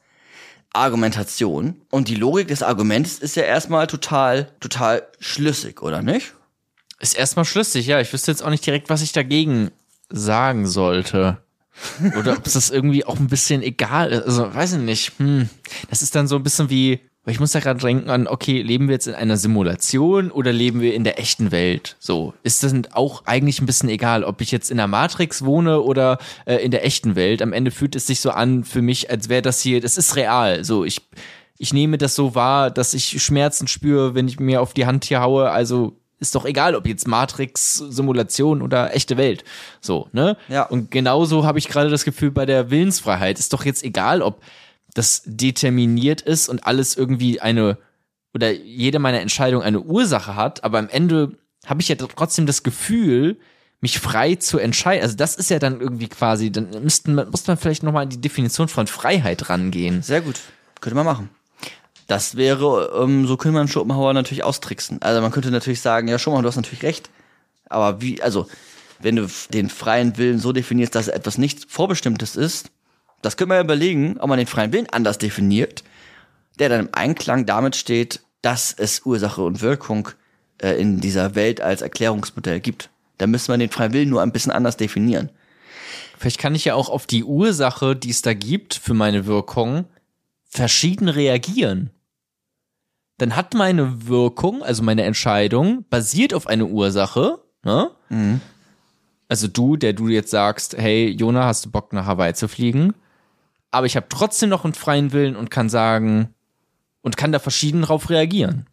Argumentation. Und die Logik des Arguments ist ja erstmal total, total schlüssig, oder nicht? Ist erstmal schlüssig, ja. Ich wüsste jetzt auch nicht direkt, was ich dagegen sagen sollte. Oder ob das irgendwie auch ein bisschen egal ist. Also, weiß ich nicht. Hm. Das ist dann so ein bisschen wie, ich muss da gerade denken an, okay, leben wir jetzt in einer Simulation oder leben wir in der echten Welt? So, ist das auch eigentlich ein bisschen egal, ob ich jetzt in der Matrix wohne oder äh, in der echten Welt. Am Ende fühlt es sich so an für mich, als wäre das hier, das ist real. So, ich, ich nehme das so wahr, dass ich Schmerzen spüre, wenn ich mir auf die Hand hier haue. Also ist doch egal, ob jetzt Matrix, Simulation oder echte Welt. So, ne? Ja. Und genauso habe ich gerade das Gefühl bei der Willensfreiheit. Ist doch jetzt egal, ob das determiniert ist und alles irgendwie eine oder jede meiner Entscheidungen eine Ursache hat, aber am Ende habe ich ja trotzdem das Gefühl, mich frei zu entscheiden. Also das ist ja dann irgendwie quasi, dann müssten, man- muss man vielleicht nochmal an die Definition von Freiheit rangehen. Sehr gut. Könnte man machen. Das wäre, ähm, so könnte man Schopenhauer natürlich austricksen. Also man könnte natürlich sagen, ja, Schopenhauer, du hast natürlich recht. Aber wie, also, wenn du den freien Willen so definierst, dass etwas nicht Vorbestimmtes ist, das könnte man ja überlegen, ob man den freien Willen anders definiert, der dann im Einklang damit steht, dass es Ursache und Wirkung äh, in dieser Welt als Erklärungsmodell gibt. Da müsste man den freien Willen nur ein bisschen anders definieren. Vielleicht kann ich ja auch auf die Ursache, die es da gibt für meine Wirkung, verschieden reagieren. Dann hat meine Wirkung, also meine Entscheidung, basiert auf eine Ursache, ne? Also du, der du jetzt sagst, hey, Jona, hast du Bock nach Hawaii zu fliegen? Aber ich habe trotzdem noch einen freien Willen und kann sagen, und kann da verschieden drauf reagieren.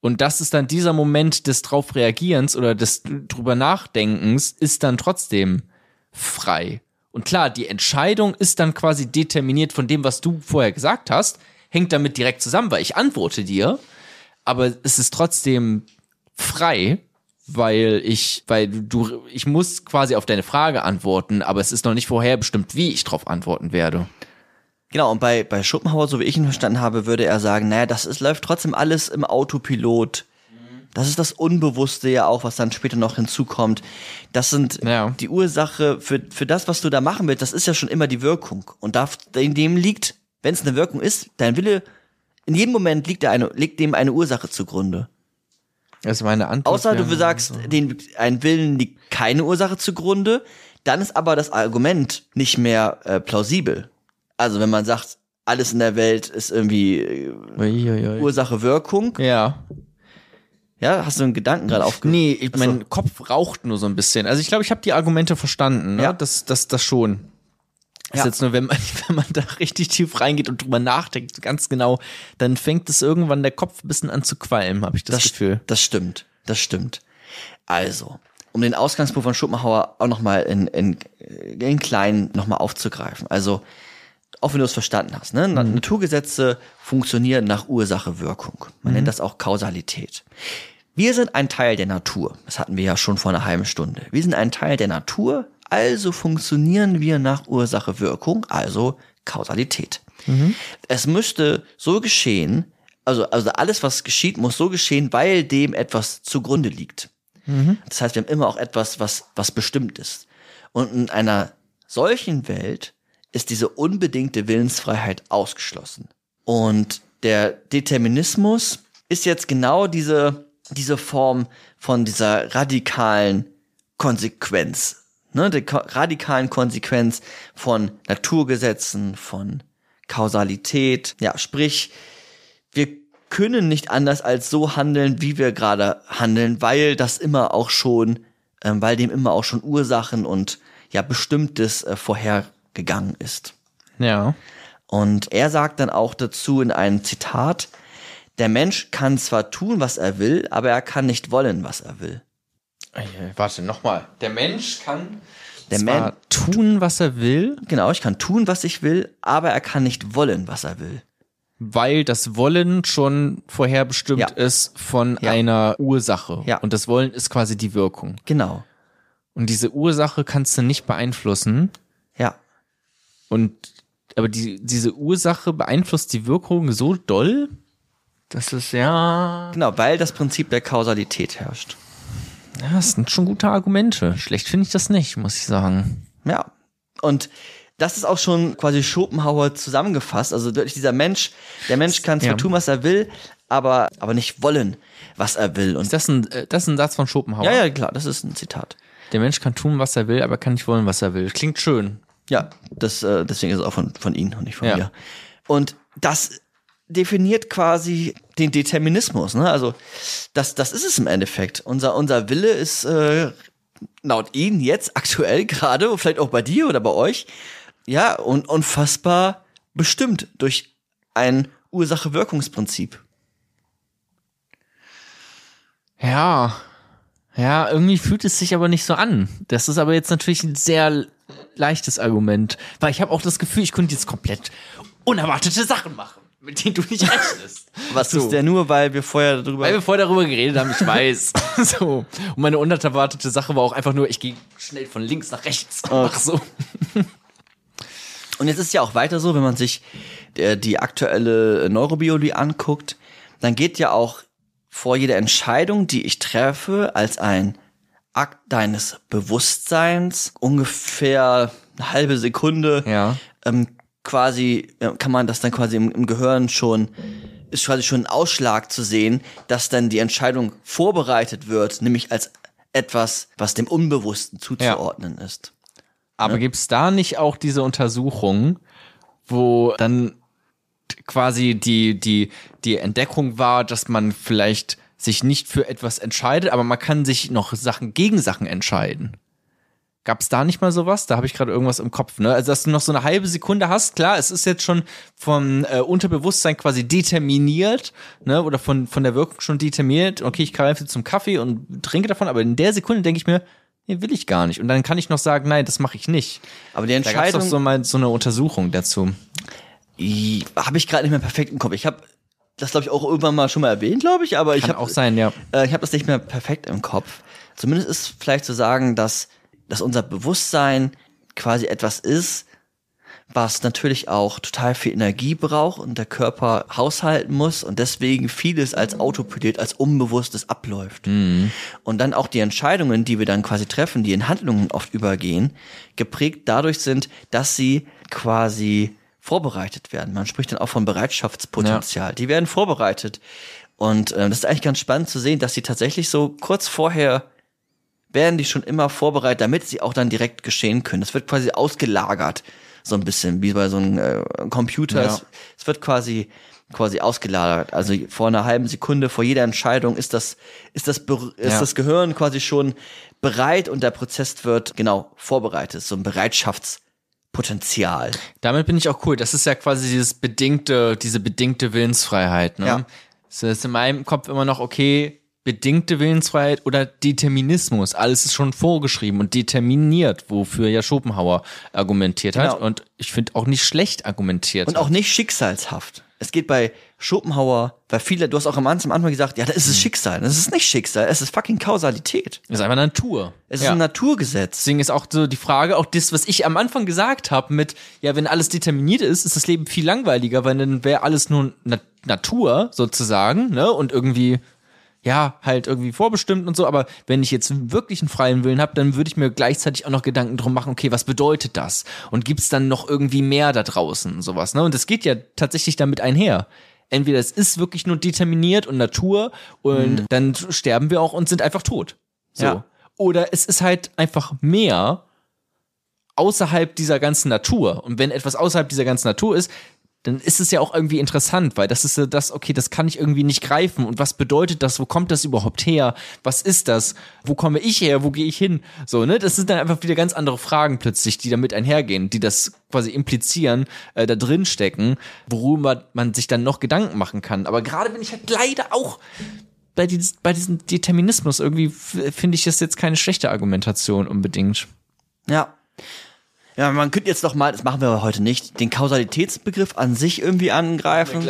Und das ist dann dieser Moment des drauf reagierens oder des drüber nachdenkens ist dann trotzdem frei. Und klar, die Entscheidung ist dann quasi determiniert von dem, was du vorher gesagt hast, hängt damit direkt zusammen, weil ich antworte dir, aber es ist trotzdem frei, weil ich, weil du, ich muss quasi auf deine Frage antworten, aber es ist noch nicht vorherbestimmt, wie ich drauf antworten werde. Genau, und bei, bei Schopenhauer, so wie ich ihn verstanden habe, würde er sagen, naja, das ist, läuft trotzdem alles im Autopilot. Das ist das Unbewusste ja auch, was dann später noch hinzukommt. Das sind Ja. die Ursache für, für das, was du da machen willst, das ist ja schon immer die Wirkung. Und da, in dem liegt, wenn es eine Wirkung ist, dein Wille, in jedem Moment liegt, da eine, liegt dem eine Ursache zugrunde. Das ist meine Antwort. Außer du sagst, den, ein Willen liegt keine Ursache zugrunde, dann ist aber das Argument nicht mehr äh, plausibel. Also wenn man sagt, alles in der Welt ist irgendwie äh. Ursache Wirkung, Ja. ja, hast du einen Gedanken gerade aufgehört? Nee, ich, so. mein Kopf raucht nur so ein bisschen. Also ich glaube, ich habe die Argumente verstanden. Ne? Ja. Das, das, das schon. Ja. Ist jetzt nur, wenn man, wenn man da richtig tief reingeht und drüber nachdenkt, ganz genau, dann fängt es irgendwann der Kopf ein bisschen an zu qualmen, habe ich das, das, Gefühl. das stimmt, das stimmt. Also, um den Ausgangspunkt von Schopenhauer auch nochmal in, in, in klein nochmal aufzugreifen. Also, auch wenn du es verstanden hast, ne? Na- Naturgesetze funktionieren nach Ursache-Wirkung. Man nennt das auch Kausalität. Wir sind ein Teil der Natur. Das hatten wir ja schon vor einer halben Stunde. Wir sind ein Teil der Natur, also funktionieren wir nach Ursache-Wirkung, also Kausalität. Es müsste so geschehen, also, also alles, was geschieht, muss so geschehen, weil dem etwas zugrunde liegt. Das heißt, wir haben immer auch etwas, was, was bestimmt ist. Und in einer solchen Welt ist diese unbedingte Willensfreiheit ausgeschlossen. Und der Determinismus ist jetzt genau diese, diese Form von dieser radikalen Konsequenz. Ne, der radikalen Konsequenz von Naturgesetzen, von Kausalität. Ja, sprich, wir können nicht anders als so handeln, wie wir gerade handeln, weil das immer auch schon, ähm, weil dem immer auch schon Ursachen und ja Bestimmtes äh, vorhergegangen ist. Ja. Und er sagt dann auch dazu in einem Zitat, der Mensch kann zwar tun, was er will, aber er kann nicht wollen, was er will. Warte, nochmal. Der Mensch kann Der zwar Men- tun, was er will, Genau, ich kann tun, was ich will, aber er kann nicht wollen, was er will. weil das Wollen schon vorherbestimmt Ja. ist von Ja. einer Ursache. Ja. Und das Wollen ist quasi die Wirkung. Genau. Und diese Ursache kannst du nicht beeinflussen. Ja. Und aber die, diese Ursache beeinflusst die Wirkung so doll, dass es ja. Genau, weil das Prinzip der Kausalität herrscht. Ja, das sind schon gute Argumente. Schlecht finde ich das nicht, muss ich sagen. Ja. Und das ist auch schon quasi Schopenhauer zusammengefasst. Also durch dieser Mensch, der Mensch kann zwar Ja. tun, was er will, aber, aber nicht wollen, was er will. Und Ist das ein, äh, das ist ein Satz von Schopenhauer? ja, ja, klar, das ist ein Zitat. Der Mensch kann tun, was er will, aber kann nicht wollen, was er will. Klingt schön. Ja, das, äh, deswegen ist es auch von, von Ihnen und nicht von Ja. mir. Und das definiert quasi den Determinismus. Ne? Also das, das ist es im Endeffekt. Unser, unser Wille ist äh, laut Ihnen jetzt aktuell gerade, vielleicht auch bei dir oder bei euch, ja, un unfassbar bestimmt durch ein Ursache-Wirkungsprinzip. Ja. Ja, irgendwie fühlt es sich aber nicht so an. Das ist aber jetzt natürlich ein sehr leichtes Argument. Weil ich habe auch das Gefühl, ich könnte jetzt komplett unerwartete Sachen machen, mit denen du nicht rechnest. Was So. ist der nur, weil wir vorher darüber. Weil wir vorher darüber geredet haben, ich weiß. so. Und meine unerwartete Sache war auch einfach nur, ich gehe schnell von links nach rechts. Ach so. Und jetzt ist ja auch weiter so, wenn man sich äh, die aktuelle Neurobiologie anguckt, dann geht ja auch vor jeder Entscheidung, die ich treffe, als ein Akt deines Bewusstseins, ungefähr eine halbe Sekunde, Ja. ähm, quasi, äh, kann man das dann quasi im, im Gehirn schon, ist quasi schon ein Ausschlag zu sehen, dass dann die Entscheidung vorbereitet wird, nämlich als etwas, was dem Unbewussten zuzuordnen ist. Aber gibt's da nicht auch diese Untersuchung, wo dann quasi die, die, die Entdeckung war, dass man vielleicht sich nicht für etwas entscheidet, aber man kann sich noch Sachen gegen Sachen entscheiden. Gab es da nicht mal sowas? Da habe ich gerade irgendwas im Kopf, ne? Also, dass du noch so eine halbe Sekunde hast, klar, es ist jetzt schon vom äh, Unterbewusstsein quasi determiniert, ne? Oder von, von der Wirkung schon determiniert. Okay, ich greife zum Kaffee und trinke davon, aber in der Sekunde denke ich mir, nee, will ich gar nicht. Und dann kann ich noch sagen, nein, das mache ich nicht. Aber die Da gab es Entscheidung doch so mal so eine Untersuchung dazu. habe ich gerade nicht mehr perfekt im Kopf. Ich habe das, glaube ich, auch irgendwann mal schon mal erwähnt, glaube ich, aber ich Kann habe auch sein, ja. Äh, ich habe das nicht mehr perfekt im Kopf. Zumindest ist vielleicht zu sagen, dass, dass unser Bewusstsein quasi etwas ist, was natürlich auch total viel Energie braucht und der Körper haushalten muss und deswegen vieles als Autopilot, als Unbewusstes abläuft. Und dann auch die Entscheidungen, die wir dann quasi treffen, die in Handlungen oft übergehen, geprägt dadurch sind, dass sie quasi vorbereitet werden. Man spricht dann auch von Bereitschaftspotenzial. Die werden vorbereitet. Und äh, das ist eigentlich ganz spannend zu sehen, dass sie tatsächlich so kurz vorher werden die schon immer vorbereitet, damit sie auch dann direkt geschehen können. Das wird quasi ausgelagert, so ein bisschen wie bei so einem äh, Computer. Ja. Es, es wird quasi quasi ausgelagert. Also vor einer halben Sekunde vor jeder Entscheidung ist das ist das Be- ist Ja. das Gehirn quasi schon bereit und der Prozess wird genau vorbereitet. So ein Bereitschaftspotenzial. Damit bin ich auch cool. Das ist ja quasi dieses bedingte, diese bedingte Willensfreiheit. Ne? Ja. Das ist in meinem Kopf immer noch, okay, bedingte Willensfreiheit oder Determinismus. Alles ist schon vorgeschrieben und determiniert, wofür ja Schopenhauer argumentiert hat. Genau. Und ich finde auch nicht schlecht argumentiert. Und auch nicht schicksalshaft. Es geht bei Schopenhauer, weil viele, du hast auch am Anfang am Anfang gesagt, ja, das ist Hm. Schicksal. Das ist nicht Schicksal, es ist fucking Kausalität. ist einfach Natur. Es ist Ja. ein Naturgesetz. Deswegen ist auch so die Frage, auch das, was ich am Anfang gesagt habe, mit, ja, wenn alles determiniert ist, ist das Leben viel langweiliger, weil dann wäre alles nur Na Natur sozusagen, ne? Und irgendwie, ja, halt irgendwie vorbestimmt und so. Aber wenn ich jetzt wirklich einen freien Willen habe, dann würde ich mir gleichzeitig auch noch Gedanken drum machen, okay, was bedeutet das? Und gibt's dann noch irgendwie mehr da draußen und sowas, ne? Und das geht ja tatsächlich damit einher. Entweder es ist wirklich nur determiniert und Natur und dann sterben wir auch und sind einfach tot. So. Ja. Oder es ist halt einfach mehr außerhalb dieser ganzen Natur. Und wenn etwas außerhalb dieser ganzen Natur ist, dann ist es ja auch irgendwie interessant, weil das ist ja das, okay, das kann ich irgendwie nicht greifen. Und was bedeutet das? Wo kommt das überhaupt her? Was ist das? Wo komme ich her? Wo gehe ich hin? So, ne? Das sind dann einfach wieder ganz andere Fragen plötzlich, die damit einhergehen, die das quasi implizieren, äh, da drin stecken, worüber man sich dann noch Gedanken machen kann. Aber gerade bin ich halt leider auch bei, dieses, bei diesem Determinismus irgendwie finde ich das jetzt keine schlechte Argumentation unbedingt. Ja. Ja, man könnte jetzt noch mal, das machen wir aber heute nicht, den Kausalitätsbegriff an sich irgendwie angreifen.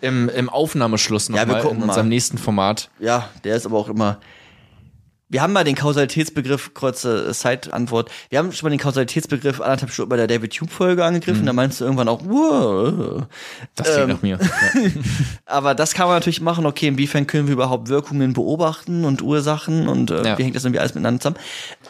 Im, im Aufnahmeschluss Ja, wir nochmal gucken in unserem mal. nächsten Format. Ja, der ist aber auch immer. Wir haben mal den Kausalitätsbegriff, kurze Side-Antwort. Wir haben schon mal den Kausalitätsbegriff anderthalb Stunden bei der David Tube-Folge angegriffen. Da meinst du irgendwann auch, wow. Das klingt Ähm, nach mir. Ja. Aber das kann man natürlich machen, okay, inwiefern können wir überhaupt Wirkungen beobachten und Ursachen und äh, Ja. wie hängt das irgendwie alles miteinander zusammen?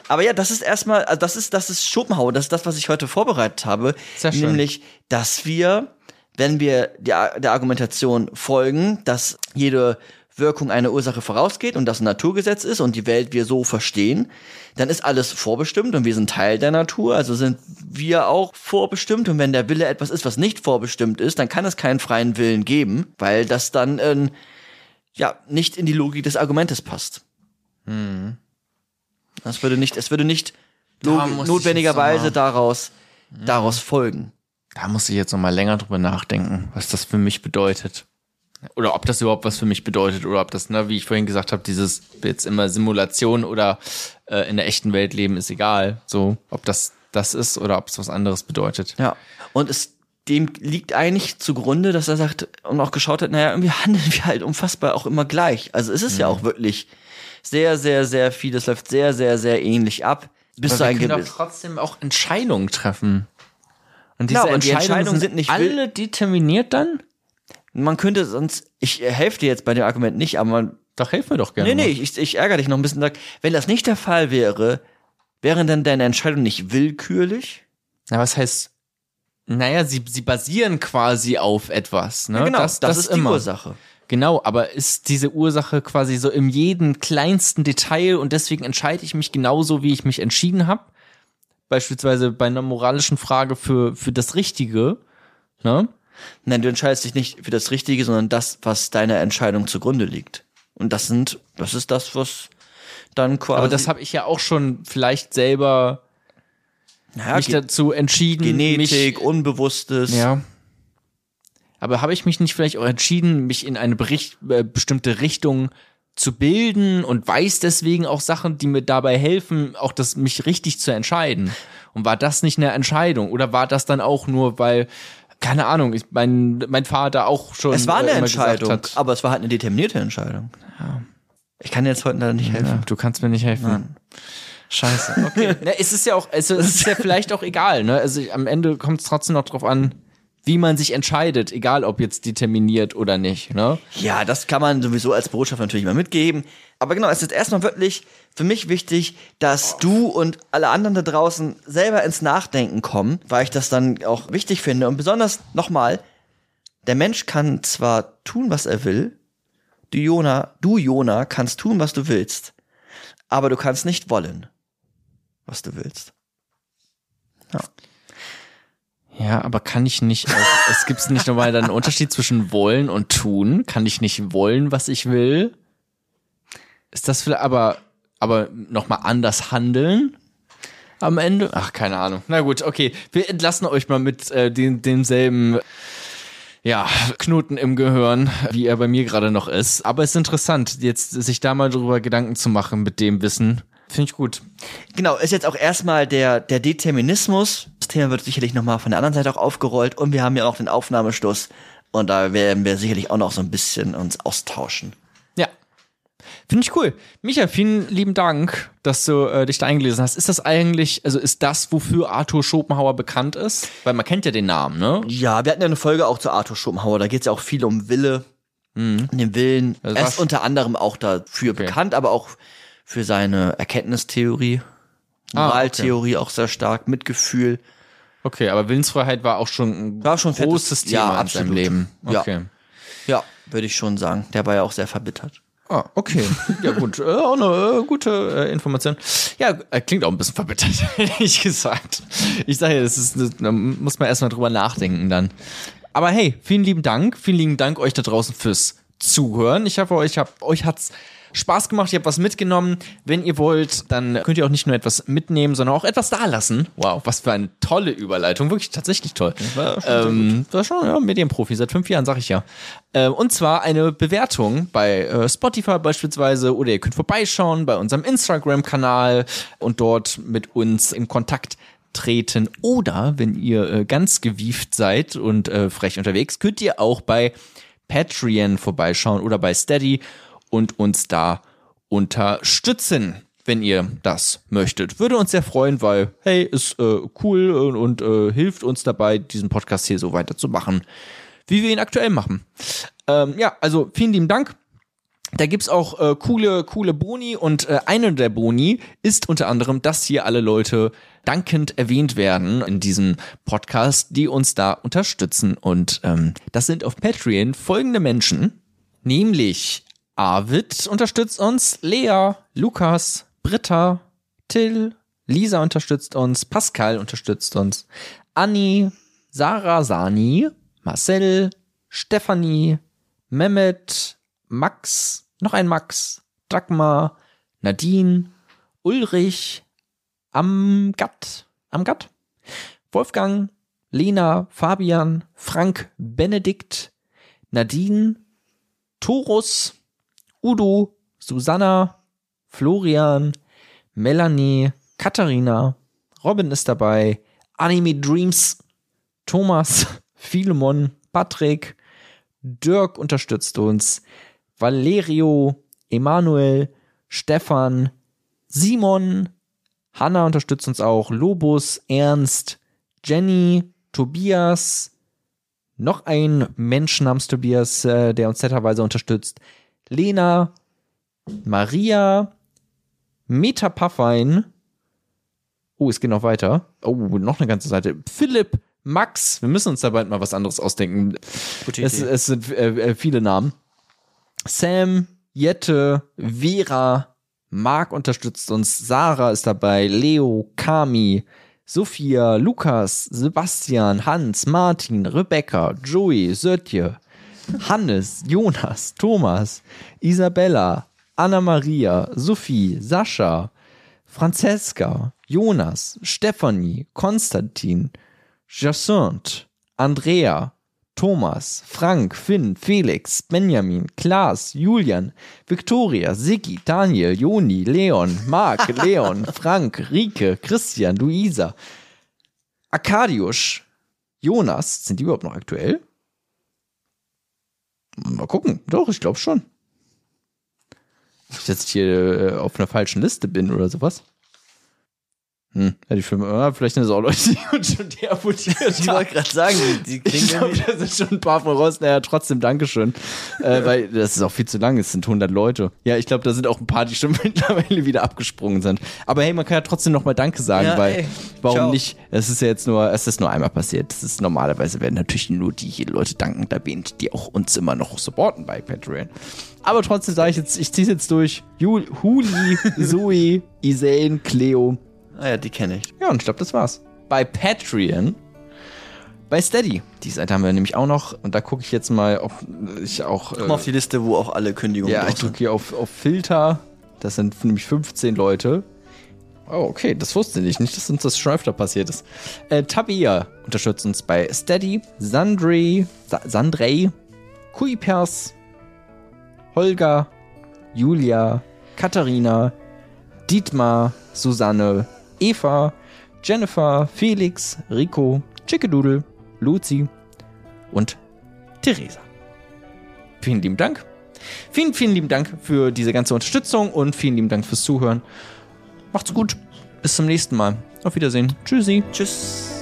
Aber ja, das ist erstmal, also das ist, das ist Schopenhauer, das ist das, was ich heute vorbereitet habe. Sehr schön. Nämlich, dass wir, wenn wir der, der Argumentation folgen, dass jede Wirkung einer Ursache vorausgeht und das ein Naturgesetz ist und die Welt wir so verstehen, dann ist alles vorbestimmt und wir sind Teil der Natur, also sind wir auch vorbestimmt und wenn der Wille etwas ist, was nicht vorbestimmt ist, dann kann es keinen freien Willen geben, weil das dann äh, ja nicht in die Logik des Argumentes passt. Das würde nicht, es würde nicht Da notwendigerweise daraus, daraus folgen. Da muss ich jetzt noch mal länger drüber nachdenken, was das für mich bedeutet. Oder ob das überhaupt was für mich bedeutet oder ob das, ne, wie ich vorhin gesagt habe, dieses jetzt immer Simulation oder äh, in der echten Welt leben ist egal. So, ob das das ist oder ob es was anderes bedeutet. Ja. Und es dem liegt eigentlich zugrunde, dass er sagt und auch geschaut hat, naja, irgendwie handeln wir halt unfassbar auch immer gleich. Also es ist ja auch wirklich sehr, sehr, sehr viel, es läuft sehr, sehr, sehr ähnlich ab. Bis Aber zu wir können doch gewissen. trotzdem auch Entscheidungen treffen. Und diese Klar, und die Entscheidungen, Entscheidungen sind sind nicht alle determiniert dann? Man könnte sonst, ich helfe dir jetzt bei dem Argument nicht, aber man, Doch, helf mir doch gerne. nee, nee, ich, ich ärgere dich noch ein bisschen, sag, wenn das nicht der Fall wäre, wäre dann deine Entscheidung nicht willkürlich? Na, was heißt, naja, sie, sie basieren quasi auf etwas, ne? Ja, genau, das, ist die immer. Ursache. Genau, aber ist diese Ursache quasi so im jeden kleinsten Detail und deswegen entscheide ich mich genauso, wie ich mich entschieden habe? Beispielsweise bei einer moralischen Frage für, für das Richtige, ne? Nein, du entscheidest dich nicht für das Richtige, sondern das, was deiner Entscheidung zugrunde liegt. Und das sind, das ist das, was dann quasi. Aber das habe ich ja auch schon vielleicht selber Naja, mich dazu entschieden, Genetik, Unbewusstes. mich, ja. Aber habe ich mich nicht vielleicht auch entschieden, mich in eine Bericht, äh, bestimmte Richtung zu bilden und weiß deswegen auch Sachen, die mir dabei helfen, auch das mich richtig zu entscheiden? Und war das nicht eine Entscheidung? Oder war das dann auch nur, weil, keine Ahnung, ich, mein, mein Vater auch schon. Es war eine äh, Entscheidung, Hat, aber es war halt eine determinierte Entscheidung. Ich kann dir jetzt heute leider nicht helfen. ja, du kannst mir nicht helfen. Scheiße. Okay. ne, es ist ja auch, also es ist ja vielleicht auch egal, ne? Also am Ende kommt es trotzdem noch drauf an, wie man sich entscheidet, egal ob jetzt determiniert oder nicht, ne? Ja, das kann man sowieso als Botschaft natürlich mal mitgeben. Aber genau, es ist erstmal wirklich für mich wichtig, dass du und alle anderen da draußen selber ins Nachdenken kommen, weil ich das dann auch wichtig finde. Und besonders nochmal, der Mensch kann zwar tun, was er will, du Jona, du Jona kannst tun, was du willst, aber du kannst nicht wollen, was du willst. Ja, aber kann ich nicht auch, es gibt nicht nochmal dann einen Unterschied zwischen wollen und tun? Kann ich nicht wollen, was ich will? Ist das vielleicht, aber, aber nochmal anders handeln? Am Ende? Ach, keine Ahnung. Na gut, okay. Wir entlassen euch mal mit äh, den, demselben ja, Knoten im Gehirn, wie er bei mir gerade noch ist. Aber es ist interessant, jetzt sich da mal drüber Gedanken zu machen mit dem Wissen. Finde ich gut. Genau, ist jetzt auch erstmal der, der Determinismus. Das Thema wird sicherlich nochmal von der anderen Seite auch aufgerollt und wir haben ja auch den Aufnahmestoß und da werden wir sicherlich auch noch so ein bisschen uns austauschen. Ja. Finde ich cool. Micha, vielen lieben Dank, dass du äh, dich da eingelesen hast. Ist das eigentlich, also ist das, wofür Arthur Schopenhauer bekannt ist? Weil man kennt ja den Namen, ne? Ja, wir hatten ja eine Folge auch zu Arthur Schopenhauer, da geht es ja auch viel um Wille, Mhm. den Willen. Also er ist unter anderem auch dafür Okay. bekannt, aber auch für seine Erkenntnistheorie, Ah, Moraltheorie auch sehr stark, Mitgefühl. Okay, aber Willensfreiheit war auch schon ein War schon ein fettes- großes Thema ja, in seinem. Leben. Ja. Okay. Ja, würde ich schon sagen. Der war ja auch sehr verbittert. Ah, okay. Ja, gut. Äh, auch eine äh, gute äh, Information. Ja, äh, klingt auch ein bisschen verbittert, ehrlich gesagt. Ich sage ja, das ist, das, da muss man erstmal drüber nachdenken dann. Aber hey, vielen lieben Dank. Vielen lieben Dank euch da draußen fürs Zuhören. Ich hoffe, euch, hab, euch hat's Spaß gemacht, ihr habt was mitgenommen. Wenn ihr wollt, dann könnt ihr auch nicht nur etwas mitnehmen, sondern auch etwas dalassen. Wow, was für eine tolle Überleitung. Wirklich tatsächlich toll. war schon ähm, war schon ja, Medienprofi, seit fünf Jahren, sag ich ja. Ähm, und zwar eine Bewertung bei äh, Spotify beispielsweise oder ihr könnt vorbeischauen bei unserem Instagram-Kanal und dort mit uns in Kontakt treten. Oder wenn ihr äh, ganz gewieft seid und äh, frech unterwegs, könnt ihr auch bei Patreon vorbeischauen oder bei Steady und uns da unterstützen, wenn ihr das möchtet. Würde uns sehr freuen, weil, hey, ist äh, cool und, und äh, hilft uns dabei, diesen Podcast hier so weiterzumachen, wie wir ihn aktuell machen. Ähm, ja, also vielen lieben Dank. Da gibt's auch äh, coole, coole Boni und äh, eine der Boni ist unter anderem, dass hier alle Leute dankend erwähnt werden in diesem Podcast, die uns da unterstützen. Und ähm, das sind auf Patreon folgende Menschen, nämlich Arvid unterstützt uns, Lea, Lukas, Britta, Till, Lisa unterstützt uns, Pascal unterstützt uns, Anni, Sarah Sani, Marcel, Stefanie, Mehmet, Max, noch ein Max, Dagmar, Nadine, Ulrich, Amgat, Amgat, Wolfgang, Lena, Fabian, Frank, Benedikt, Nadine, Torus, Udo, Susanna, Florian, Melanie, Katharina, Robin ist dabei, Anime Dreams, Thomas, Philemon, Patrick, Dirk unterstützt uns, Valerio, Emanuel, Stefan, Simon, Hanna unterstützt uns auch, Lobus, Ernst, Jenny, Tobias, noch ein Mensch namens Tobias, äh, der uns netterweise unterstützt, Lena, Maria, Meta Puffein, oh, es geht noch weiter, oh, noch eine ganze Seite, Philipp, Max, wir müssen uns da bald mal was anderes ausdenken. Es, es sind äh, äh, viele Namen. Sam, Jette, Vera, Marc unterstützt uns, Sarah ist dabei, Leo, Kami, Sophia, Lukas, Sebastian, Hans, Martin, Rebecca, Joey, Sötje, Hannes, Jonas, Thomas, Isabella, Anna-Maria, Sophie, Sascha, Franziska, Jonas, Stephanie, Konstantin, Jacinthe, Andrea, Thomas, Frank, Finn, Felix, Benjamin, Klaas, Julian, Viktoria, Siggi, Daniel, Joni, Leon, Marc, Leon, Frank, Rike, Christian, Luisa, Arkadiusz, Jonas, sind die überhaupt noch aktuell? Mal gucken. Doch, ich glaube schon. Dass ich hier äh, auf einer falschen Liste bin oder sowas. Hm, ja, die Filme, ah, vielleicht sind das auch Leute, die uns schon deabonniert Ich wollte gerade sagen, die, die Ich glaube, da sind schon ein paar von raus. Naja, trotzdem Dankeschön. äh, weil das ist auch viel zu lang. Es sind 100 Leute. Ja, ich glaube, da sind auch ein paar, die schon mittlerweile wieder abgesprungen sind. Aber hey, man kann ja trotzdem noch mal Danke sagen, Ja, weil ey, warum ciao. nicht? Es ist ja jetzt nur, es ist nur einmal passiert. Das ist normalerweise werden natürlich nur die Leute dankend erwähnt, die auch uns immer noch supporten bei Patreon. Aber trotzdem sage ich jetzt, ich ziehe es jetzt durch. Jul, Huli, Zoe, Isane, Cleo. Ah ja, die kenne ich. Ja, und ich glaube, das war's. Bei Patreon. Bei Steady. Die Seite haben wir nämlich auch noch. Und da gucke ich jetzt mal, ob ich auch. Komm auf die Liste, wo auch alle Kündigungen ja, ich drücke hier auf, auf Filter. Das sind nämlich 15 Leute. Oh, okay, das wusste ich nicht, dass uns das schon öfter passiert ist. Äh, Tabia unterstützt uns bei Steady, Sandre, Sa Sandrei, Kuipers, Holger, Julia, Katharina, Dietmar, Susanne, Eva, Jennifer, Felix, Rico, Chickedoodle, Luzi und Theresa. Vielen lieben Dank. Vielen, vielen lieben Dank für diese ganze Unterstützung und vielen lieben Dank fürs Zuhören. Macht's gut. Bis zum nächsten Mal. Auf Wiedersehen. Tschüssi. Tschüss.